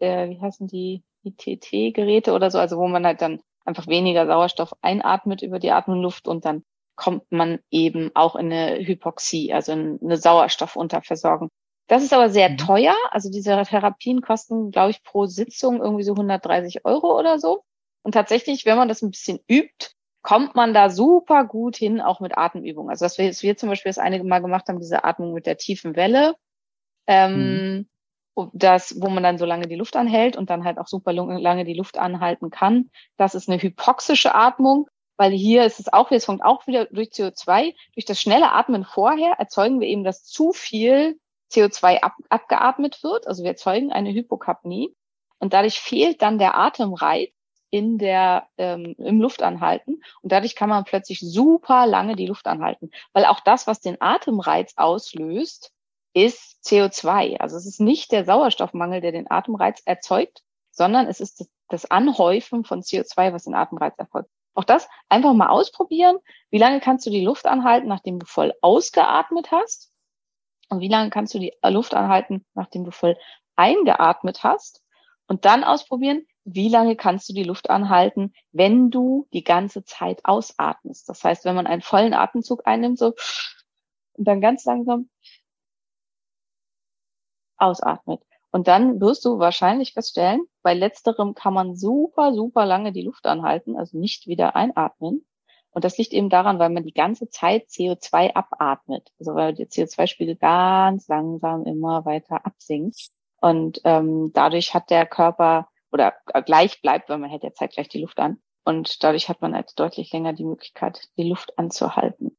äh, wie heißen die, ITT-Geräte oder so, also wo man halt dann einfach weniger Sauerstoff einatmet über die Atemluft und dann kommt man eben auch in eine Hypoxie, also in eine Sauerstoffunterversorgung. Das ist aber sehr Mhm. teuer. Also diese Therapien kosten, glaube ich, pro Sitzung irgendwie so 130 Euro oder so. Und tatsächlich, wenn man das ein bisschen übt, kommt man da super gut hin, auch mit Atemübungen. Also dass wir, dass wir zum Beispiel das einige Mal gemacht haben, diese Atmung mit der tiefen Welle, ähm, und das, wo man dann so lange die Luft anhält und dann halt auch super lang- lange die Luft anhalten kann. Das ist eine hypoxische Atmung, weil hier ist es auch, es kommt auch wieder durch CO2. Durch das schnelle Atmen vorher erzeugen wir eben, dass zu viel CO2 ab, abgeatmet wird. Also wir erzeugen eine Hypokapnie und dadurch fehlt dann der Atemreiz in der ähm, im Luftanhalten und dadurch kann man plötzlich super lange die Luft anhalten, weil auch das, was den Atemreiz auslöst, ist CO2. Also es ist nicht der Sauerstoffmangel, der den Atemreiz erzeugt, sondern es ist das Anhäufen von CO2, was den Atemreiz erfolgt. Auch das einfach mal ausprobieren. Wie lange kannst du die Luft anhalten, nachdem du voll ausgeatmet hast? Und wie lange kannst du die Luft anhalten, nachdem du voll eingeatmet hast? Und dann ausprobieren, wie lange kannst du die Luft anhalten, wenn du die ganze Zeit ausatmest. Das heißt, wenn man einen vollen Atemzug einnimmt, so und dann ganz langsam ausatmet. Und dann wirst du wahrscheinlich feststellen, bei letzterem kann man super, super lange die Luft anhalten, also nicht wieder einatmen. Und das liegt eben daran, weil man die ganze Zeit CO2 abatmet. Also weil der CO2-Spiegel ganz langsam immer weiter absinkt. Und ähm, dadurch hat der Körper oder gleich bleibt, weil man hält ja zeitgleich die Luft an. Und dadurch hat man halt deutlich länger die Möglichkeit, die Luft anzuhalten.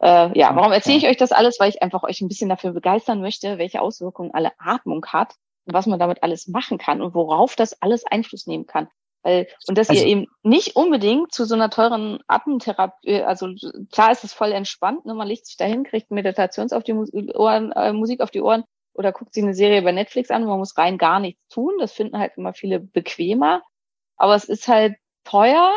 Äh, ja, warum erzähle ich euch das alles? Weil ich einfach euch ein bisschen dafür begeistern möchte, welche Auswirkungen alle Atmung hat und was man damit alles machen kann und worauf das alles Einfluss nehmen kann. Weil, und dass also, ihr eben nicht unbedingt zu so einer teuren Atemtherapie, also klar ist es voll entspannt, ne? man legt sich dahin, kriegt Meditations auf die Ohren, äh, Musik auf die Ohren oder guckt sich eine Serie bei Netflix an, man muss rein gar nichts tun. Das finden halt immer viele bequemer. Aber es ist halt teuer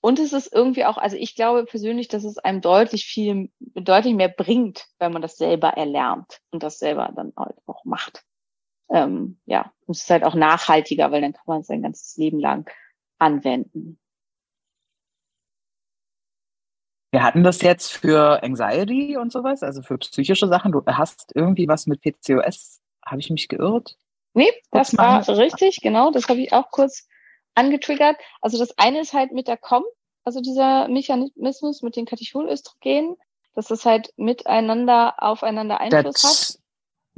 und es ist irgendwie auch, also ich glaube persönlich, dass es einem deutlich viel, deutlich mehr bringt, wenn man das selber erlernt und das selber dann halt auch macht. Ähm, ja, und es ist halt auch nachhaltiger, weil dann kann man es sein ganzes Leben lang anwenden. Wir hatten das jetzt für Anxiety und sowas, also für psychische Sachen. Du hast irgendwie was mit PCOS. Habe ich mich geirrt? Nee, das war richtig, genau. Das habe ich auch kurz angetriggert. Also das eine ist halt mit der COM, also dieser Mechanismus mit den Katecholöstrogenen, dass das halt miteinander aufeinander Einfluss das, hat.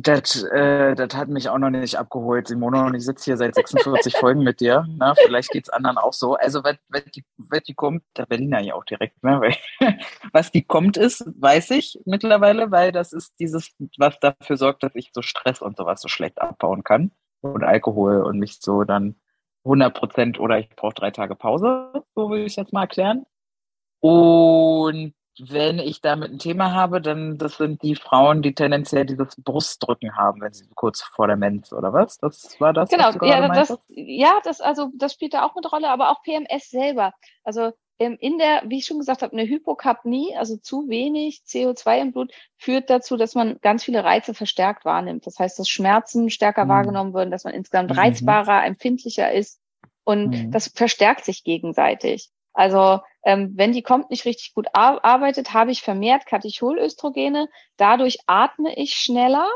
Das, äh, das hat mich auch noch nicht abgeholt, Simone. Und ich sitze hier seit 46 Folgen mit dir. Na, vielleicht geht's anderen auch so. Also, wenn, wenn, die, wenn die kommt, der Berliner ja auch direkt, ne? Was die kommt ist, weiß ich mittlerweile, weil das ist dieses, was dafür sorgt, dass ich so Stress und sowas so schlecht abbauen kann. Und Alkohol und mich so dann 100 Prozent oder ich brauche drei Tage Pause, so will ich jetzt mal erklären. Und wenn ich damit ein Thema habe, dann das sind die Frauen, die tendenziell dieses Brustdrücken haben, wenn sie kurz vor der Menz oder was? Das war das. Genau, ja, das, ja, das also das spielt da auch eine Rolle, aber auch PMS selber. Also ähm, in der, wie ich schon gesagt habe, eine Hypokapnie, also zu wenig CO2 im Blut, führt dazu, dass man ganz viele Reize verstärkt wahrnimmt. Das heißt, dass Schmerzen stärker mhm. wahrgenommen werden, dass man insgesamt mhm. reizbarer, empfindlicher ist. Und mhm. das verstärkt sich gegenseitig. Also ähm, wenn die kommt nicht richtig gut ar arbeitet, habe ich vermehrt Katecholöstrogene. Dadurch atme ich schneller.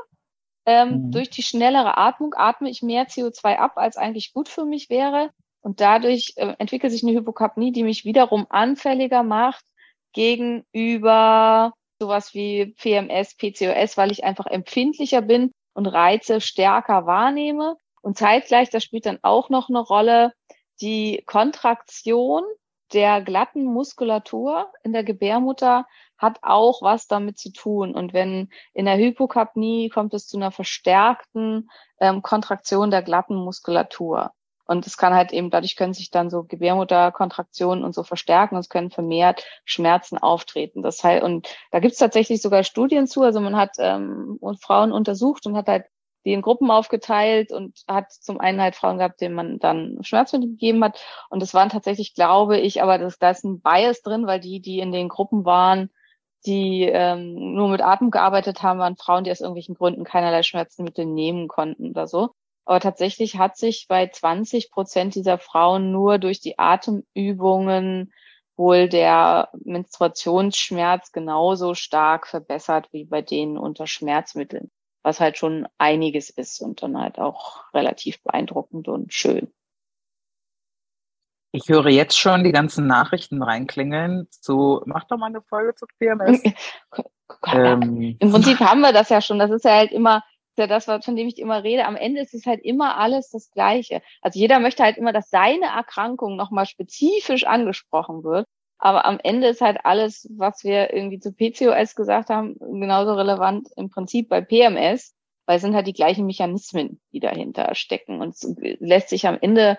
Ähm, mhm. Durch die schnellere Atmung atme ich mehr CO2 ab, als eigentlich gut für mich wäre. Und dadurch äh, entwickelt sich eine Hypokapnie, die mich wiederum anfälliger macht gegenüber sowas wie PMS, PCOS, weil ich einfach empfindlicher bin und Reize stärker wahrnehme. Und zeitgleich, das spielt dann auch noch eine Rolle, die Kontraktion der glatten Muskulatur in der Gebärmutter hat auch was damit zu tun. Und wenn in der Hypokapnie kommt es zu einer verstärkten ähm, Kontraktion der glatten Muskulatur. Und es kann halt eben, dadurch können sich dann so Gebärmutterkontraktionen und so verstärken und es können vermehrt Schmerzen auftreten. Das heißt, und da gibt es tatsächlich sogar Studien zu. Also man hat ähm, Frauen untersucht und hat halt die in Gruppen aufgeteilt und hat zum einen halt Frauen gehabt, denen man dann Schmerzmittel gegeben hat. Und das waren tatsächlich, glaube ich, aber das, da ist ein Bias drin, weil die, die in den Gruppen waren, die ähm, nur mit Atem gearbeitet haben, waren Frauen, die aus irgendwelchen Gründen keinerlei Schmerzmittel nehmen konnten oder so. Aber tatsächlich hat sich bei 20 Prozent dieser Frauen nur durch die Atemübungen wohl der Menstruationsschmerz genauso stark verbessert wie bei denen unter Schmerzmitteln was halt schon einiges ist und dann halt auch relativ beeindruckend und schön. Ich höre jetzt schon die ganzen Nachrichten reinklingeln zu, mach doch mal eine Folge zu PMS. ähm. Im Prinzip haben wir das ja schon. Das ist ja halt immer, ja das, von dem ich immer rede. Am Ende ist es halt immer alles das Gleiche. Also jeder möchte halt immer, dass seine Erkrankung nochmal spezifisch angesprochen wird. Aber am Ende ist halt alles, was wir irgendwie zu PCOS gesagt haben, genauso relevant im Prinzip bei PMS, weil es sind halt die gleichen Mechanismen, die dahinter stecken. Und es lässt sich am Ende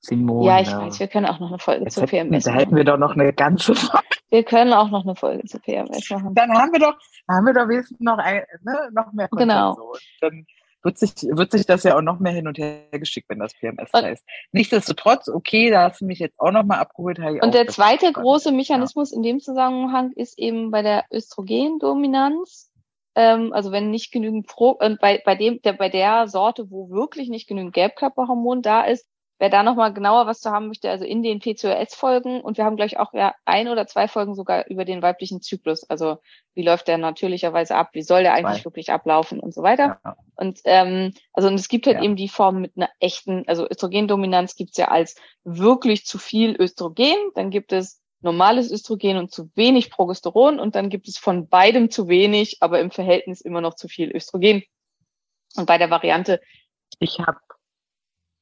Simone. Ja, ich weiß, wir können auch noch eine Folge Jetzt zu hätten, PMS da hätten machen. wir doch noch eine ganze Folge. Wir können auch noch eine Folge zu PMS machen. Dann haben wir doch, haben wir doch wenigstens noch, ein, ne, noch mehr Genau. So. Und dann wird sich, wird sich das ja auch noch mehr hin und her geschickt, wenn das PMS Und- heißt. Nichtsdestotrotz, okay, da hast du mich jetzt auch noch mal abgeholt. Und der zweite große Mechanismus in dem Zusammenhang ist eben bei der Östrogendominanz. Ähm, also wenn nicht genügend Pro, äh, bei, bei dem, der, bei der Sorte, wo wirklich nicht genügend Gelbkörperhormon da ist, wer da nochmal genauer was zu haben möchte, also in den PCOS-Folgen und wir haben gleich auch ja ein oder zwei Folgen sogar über den weiblichen Zyklus. Also wie läuft der natürlicherweise ab, wie soll der eigentlich Zwei. wirklich ablaufen und so weiter. Ja. Und ähm, also und es gibt halt Ja. eben die Form mit einer echten, also Östrogendominanz gibt's ja als wirklich zu viel Östrogen, dann gibt es normales Östrogen und zu wenig Progesteron und dann gibt es von beidem zu wenig, aber im Verhältnis immer noch zu viel Östrogen. Und bei der Variante, Ich habe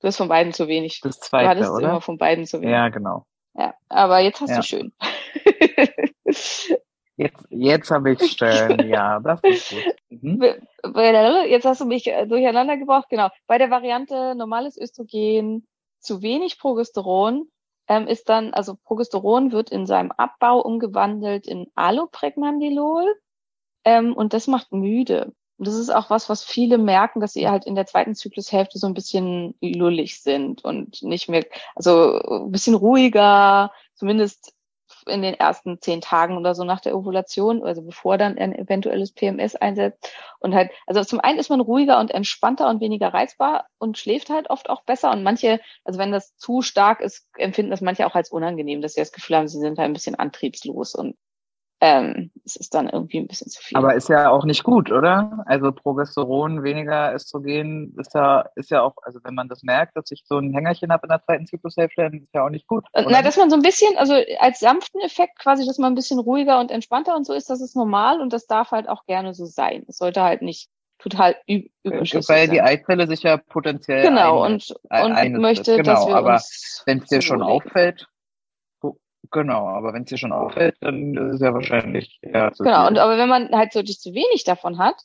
du hast von beiden zu wenig. das Du zweite, hattest oder? immer von beiden zu wenig. Ja, genau. Ja, aber jetzt hast Ja. du schön. Jetzt, jetzt habe ich schön, ja, das ist gut. Mhm. Jetzt hast du mich äh, durcheinander gebracht. Genau. Bei der Variante normales Östrogen, zu wenig Progesteron, ähm, ist dann, also Progesteron wird in seinem Abbau umgewandelt in Allopregnandilol. Ähm, und das macht müde. Und das ist auch was, was viele merken, dass sie halt in der zweiten Zyklushälfte so ein bisschen lullig sind und nicht mehr, also ein bisschen ruhiger, zumindest in den ersten zehn Tagen oder so nach der Ovulation, also bevor dann ein eventuelles PMS einsetzt. Und halt, also zum einen ist man ruhiger und entspannter und weniger reizbar und schläft halt oft auch besser. Und manche, also wenn das zu stark ist, empfinden das manche auch als unangenehm, dass sie das Gefühl haben, sie sind halt ein bisschen antriebslos und ähm, es ist dann irgendwie ein bisschen zu viel. Aber ist ja auch nicht gut, oder? Also Progesteron, weniger Östrogen ist ja, ist ja auch, also wenn man das merkt, dass ich so ein Hängerchen habe in der zweiten Zyklushälfte, dann ist ja auch nicht gut. Äh, oder? Na, dass man so ein bisschen, also als sanften Effekt quasi, dass man ein bisschen ruhiger und entspannter und so ist, das ist normal und das darf halt auch gerne so sein. Es sollte halt nicht total überschüssig Weil die. Eizelle sich ja potenziell Genau, einnistet. und, Ein- und möchte, genau, dass wir aber Wenn es dir schon auffällt, genau, aber wenn es dir schon auffällt, dann ist es ja wahrscheinlich eher zu Genau, viel. und aber wenn man halt so zu wenig davon hat,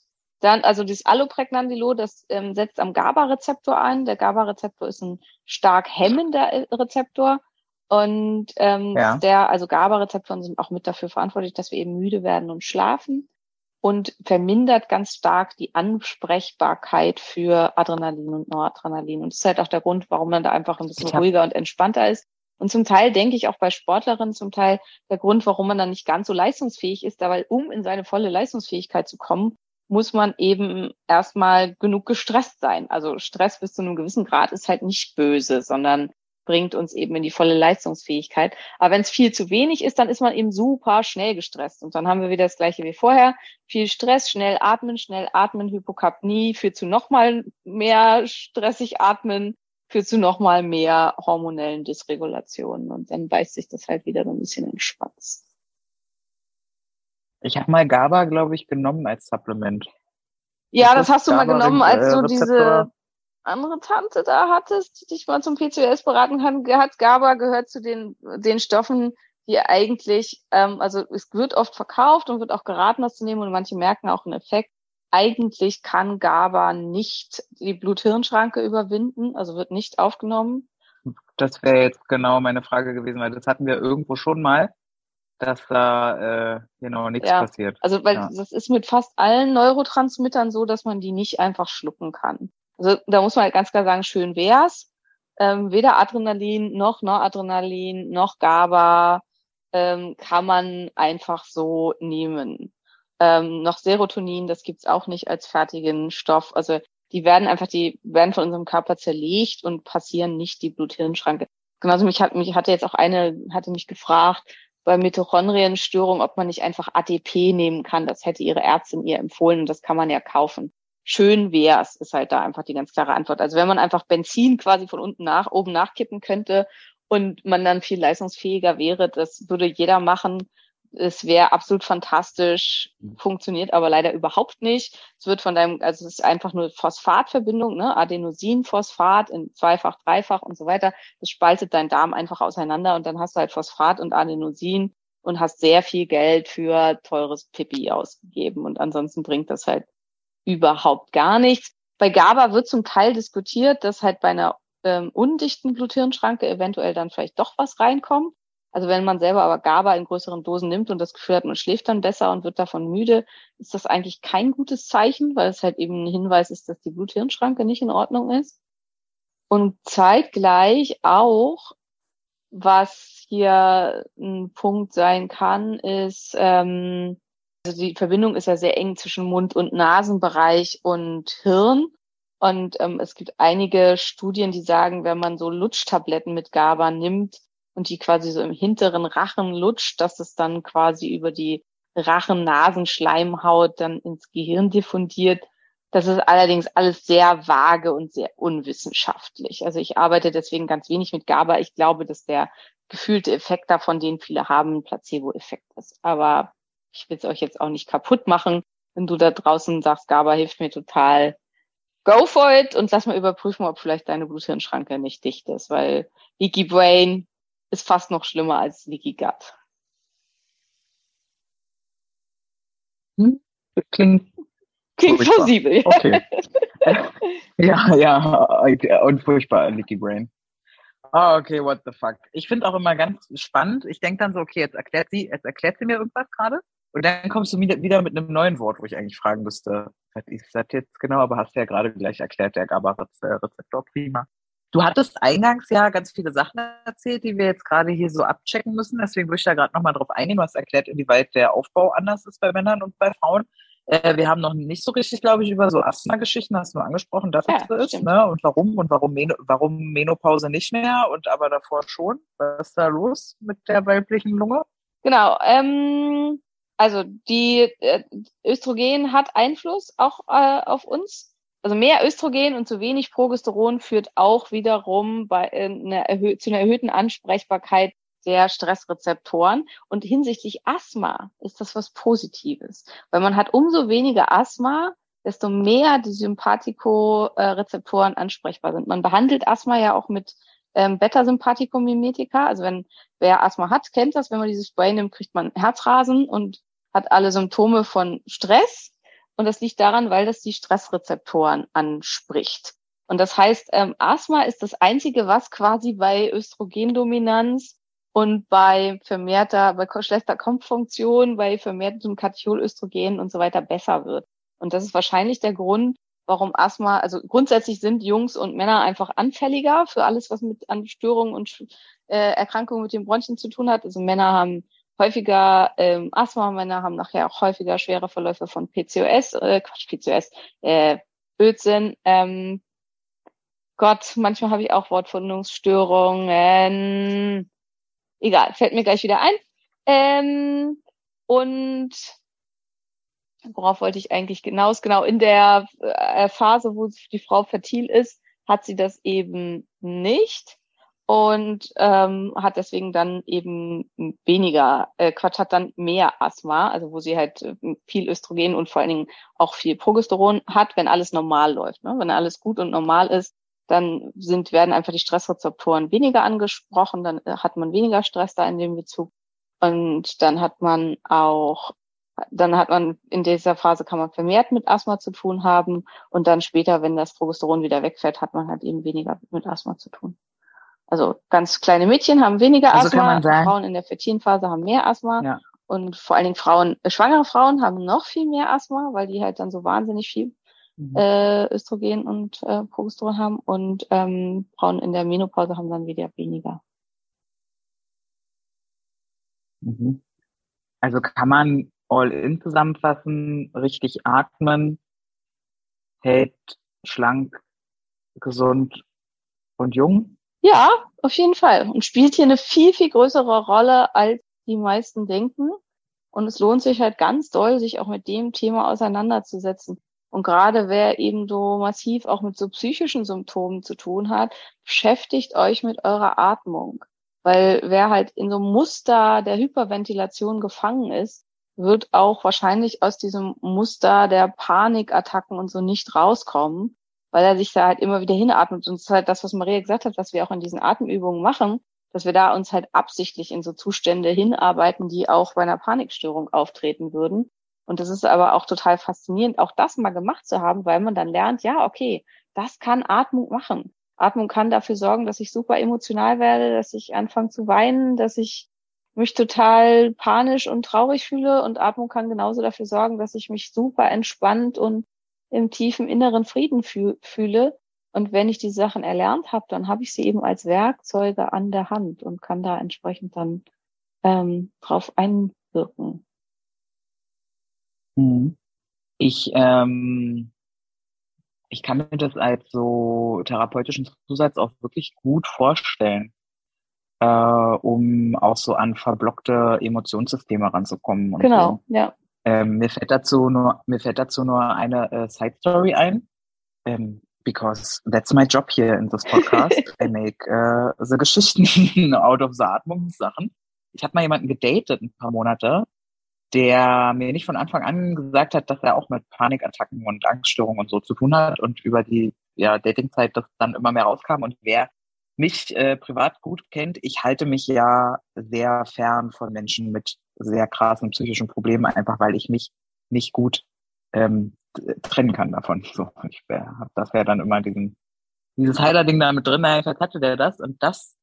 dann, also das Allopregnandilol, das ähm, setzt am GABA-Rezeptor ein. Der GABA-Rezeptor ist ein stark hemmender äh, Rezeptor. Und ähm, Ja. der, also GABA-Rezeptoren sind auch mit dafür verantwortlich, dass wir eben müde werden und schlafen und vermindert ganz stark die Ansprechbarkeit für Adrenalin und Noradrenalin. Und das ist halt auch der Grund, warum man da einfach ein bisschen hab- ruhiger und entspannter ist. Und zum Teil denke ich auch bei Sportlerinnen, zum Teil der Grund, warum man dann nicht ganz so leistungsfähig ist, weil um in seine volle Leistungsfähigkeit zu kommen, muss man eben erstmal genug gestresst sein. Also Stress bis zu einem gewissen Grad ist halt nicht böse, sondern bringt uns eben in die volle Leistungsfähigkeit. Aber wenn es viel zu wenig ist, dann ist man eben super schnell gestresst. Und dann haben wir wieder das gleiche wie vorher. Viel Stress, schnell atmen, schnell atmen, Hypokapnie führt zu nochmal mehr stressig atmen, führt zu nochmal mehr hormonellen Dysregulationen. Und dann beißt sich das halt wieder so ein bisschen in den Schwanz. Ich habe mal GABA, glaube ich, genommen als Supplement. Ja, das das hast du mal genommen, als du Rezeptor? diese andere Tante da hattest, die dich mal zum PCOS beraten hat, hat GABA gehört zu den, den Stoffen, die eigentlich, ähm, also es wird oft verkauft und wird auch geraten, das zu nehmen und manche merken auch einen Effekt. Eigentlich kann GABA nicht die Blut-Hirn-Schranke überwinden, also wird nicht aufgenommen. Das wäre jetzt genau meine Frage gewesen, weil das hatten wir irgendwo schon mal, dass da äh, genau nichts Ja. passiert. Also weil Ja. das ist mit fast allen Neurotransmittern so, dass man die nicht einfach schlucken kann. Also da muss man halt ganz klar sagen, schön wär's. Ähm, weder Adrenalin noch Noradrenalin noch GABA ähm, kann man einfach so nehmen. Ähm, noch Serotonin, das gibt's auch nicht als fertigen Stoff. Also die werden einfach, die werden von unserem Körper zerlegt und passieren nicht die Blut-Hirn-Schranke. Genauso mich hat mich hatte jetzt auch eine, hatte mich gefragt, bei Mitochondrienstörung, ob man nicht einfach ATP nehmen kann. Das hätte ihre Ärztin ihr empfohlen und das kann man ja kaufen. Schön wär's, ist halt da einfach die ganz klare Antwort. Also wenn man einfach Benzin quasi von unten nach, oben nachkippen könnte und man dann viel leistungsfähiger wäre, das würde jeder machen. Es wäre absolut fantastisch, funktioniert aber leider überhaupt nicht. Es wird von deinem, also es ist einfach nur Phosphatverbindung, ne? Adenosinphosphat in zweifach, dreifach und so weiter. Das spaltet deinen Darm einfach auseinander und dann hast du halt Phosphat und Adenosin und hast sehr viel Geld für teures Pipi ausgegeben. Und ansonsten bringt das halt überhaupt gar nichts. Bei GABA wird zum Teil diskutiert, dass halt bei einer ähm, undichten Blut-Hirn-Schranke eventuell dann vielleicht doch was reinkommt. Also wenn man selber aber GABA in größeren Dosen nimmt und das Gefühl hat, man schläft dann besser und wird davon müde, ist das eigentlich kein gutes Zeichen, weil es halt eben ein Hinweis ist, dass die Blut-Hirn-Schranke nicht in Ordnung ist. Und zeitgleich auch, was hier ein Punkt sein kann, ist, ähm, also die Verbindung ist ja sehr eng zwischen Mund- und Nasenbereich und Hirn. Und ähm, es gibt einige Studien, die sagen, wenn man so Lutschtabletten mit GABA nimmt, und die quasi so im hinteren Rachen lutscht, dass es dann quasi über die Rachen-Nasenschleimhaut dann ins Gehirn diffundiert. Das ist allerdings alles sehr vage und sehr unwissenschaftlich. Also ich arbeite deswegen ganz wenig mit GABA. Ich glaube, dass der gefühlte Effekt davon, den viele haben, Placebo-Effekt ist. Aber ich will es euch jetzt auch nicht kaputt machen. Wenn du da draußen sagst, GABA hilft mir total, go for it und lass mal überprüfen, ob vielleicht deine Bluthirnschranke nicht dicht ist, weil Leaky Brain ist fast noch schlimmer als Leaky Gut. Hm? Klingt, Klingt furchtbar. plausibel. Okay. ja, ja, und furchtbar, Leaky Brain. Ah, okay, what the fuck. Ich finde auch immer ganz spannend. Ich denke dann so, okay, jetzt erklärt sie, jetzt erklärt sie mir irgendwas gerade. Und dann kommst du wieder, wieder mit einem neuen Wort, wo ich eigentlich fragen müsste, was ist das jetzt genau? Aber hast du ja gerade gleich erklärt, der GABA-Rezeptor, prima. Du hattest eingangs ja ganz viele Sachen erzählt, die wir jetzt gerade hier so abchecken müssen. Deswegen würde ich da gerade nochmal drauf eingehen. Hast erklärt, inwieweit der Aufbau anders ist bei Männern und bei Frauen. Äh, wir haben noch nicht so richtig, glaube ich, über so Asthma-Geschichten, hast du nur angesprochen, dass Ja, es so ist, ne? Und warum und warum, Meno warum Menopause nicht mehr und aber davor schon. Was ist da los mit der weiblichen Lunge? Genau. Ähm, also die äh, Östrogen hat Einfluss auch äh, auf uns. Also mehr Östrogen und zu wenig Progesteron führt auch wiederum bei äh, einer zu einer erhöhten Ansprechbarkeit der Stressrezeptoren. Und hinsichtlich Asthma ist das was Positives, weil man hat umso weniger Asthma, desto mehr die Sympathiko-Rezeptoren ansprechbar sind. Man behandelt Asthma ja auch mit ähm, Beta-Sympathikomimetika. Also wenn wer Asthma hat, kennt das. Wenn man dieses Spray nimmt, kriegt man Herzrasen und hat alle Symptome von Stress. Und das liegt daran, weil das die Stressrezeptoren anspricht. Und das heißt, ähm, Asthma ist das Einzige, was quasi bei Östrogendominanz und bei vermehrter, bei schlechter Kompfunktion, bei vermehrtem Katecholöstrogen und so weiter besser wird. Und das ist wahrscheinlich der Grund, warum Asthma, also grundsätzlich sind Jungs und Männer einfach anfälliger für alles, was mit an Störungen und äh, Erkrankungen mit den Bronchien zu tun hat. Also Männer haben häufiger ähm, Asthma, Männer haben nachher auch häufiger schwere Verläufe von PCOS, äh, Quatsch, PCOS, äh, Blödsinn. Ähm, Gott, manchmal habe ich auch Wortfindungsstörungen. Egal, fällt mir gleich wieder ein. Ähm, und worauf wollte ich eigentlich hinaus? Genau, in der äh, Phase, wo die Frau fertil ist, hat sie das eben nicht und ähm, hat deswegen dann eben weniger, äh, Quatsch, hat dann mehr Asthma, also wo sie halt äh, viel Östrogen und vor allen Dingen auch viel Progesteron hat, wenn alles normal läuft. Ne? Wenn alles gut und normal ist, dann sind, werden einfach die Stressrezeptoren weniger angesprochen, dann äh, hat man weniger Stress da in dem Bezug. Und dann hat man auch, dann hat man in dieser Phase kann man vermehrt mit Asthma zu tun haben und dann später, wenn das Progesteron wieder wegfällt, hat man halt eben weniger mit Asthma zu tun. Also ganz kleine Mädchen haben weniger Also Asthma, Frauen in der fertilen Phase haben mehr Asthma Ja. und vor allen Dingen Frauen, äh, schwangere Frauen haben noch viel mehr Asthma, weil die halt dann so wahnsinnig viel Mhm. äh, Östrogen und äh, Progesteron haben und ähm, Frauen in der Menopause haben dann wieder weniger. Mhm. Also kann man all in zusammenfassen, richtig atmen, hält schlank, gesund und jung. Ja, auf jeden Fall. Und spielt hier eine viel, viel größere Rolle, als die meisten denken. Und es lohnt sich halt ganz doll, sich auch mit dem Thema auseinanderzusetzen. Und gerade wer eben so massiv auch mit so psychischen Symptomen zu tun hat, beschäftigt euch mit eurer Atmung. Weil wer halt in so einem Muster der Hyperventilation gefangen ist, wird auch wahrscheinlich aus diesem Muster der Panikattacken und so nicht rauskommen, weil er sich da halt immer wieder hinatmet. Und das ist halt das, was Maria gesagt hat, was wir auch in diesen Atemübungen machen, dass wir da uns halt absichtlich in so Zustände hinarbeiten, die auch bei einer Panikstörung auftreten würden. Und das ist aber auch total faszinierend, auch das mal gemacht zu haben, weil man dann lernt, ja, okay, das kann Atmung machen. Atmung kann dafür sorgen, dass ich super emotional werde, dass ich anfange zu weinen, dass ich mich total panisch und traurig fühle und Atmung kann genauso dafür sorgen, dass ich mich super entspannt und im tiefen inneren Frieden füh fühle. Und wenn ich die Sachen erlernt habe, dann habe ich sie eben als Werkzeuge an der Hand und kann da entsprechend dann ähm, drauf einwirken. Mhm. Ich, ähm, ich kann mir das als so therapeutischen Zusatz auch wirklich gut vorstellen, äh, um auch so an verblockte Emotionssysteme ranzukommen. Genau, so. ja. Ähm, mir fällt dazu nur, mir fällt dazu nur eine äh, Side Story ein. Ähm, because that's my job here in this podcast. I make äh, the Geschichten out of the Atmungssachen. Ich habe mal jemanden gedatet ein paar Monate, der mir nicht von Anfang an gesagt hat, dass er auch mit Panikattacken und Angststörungen und so zu tun hat und über die ja, Datingzeit das dann immer mehr rauskam und wer mich äh, privat gut kennt, ich halte mich ja sehr fern von Menschen mit sehr krassen psychischen Problemen, einfach weil ich mich nicht gut ähm, trennen kann davon. So, ich wär, das wäre dann immer diesen, dieses Heiler-Ding da mit drin, naja, hatte der das und das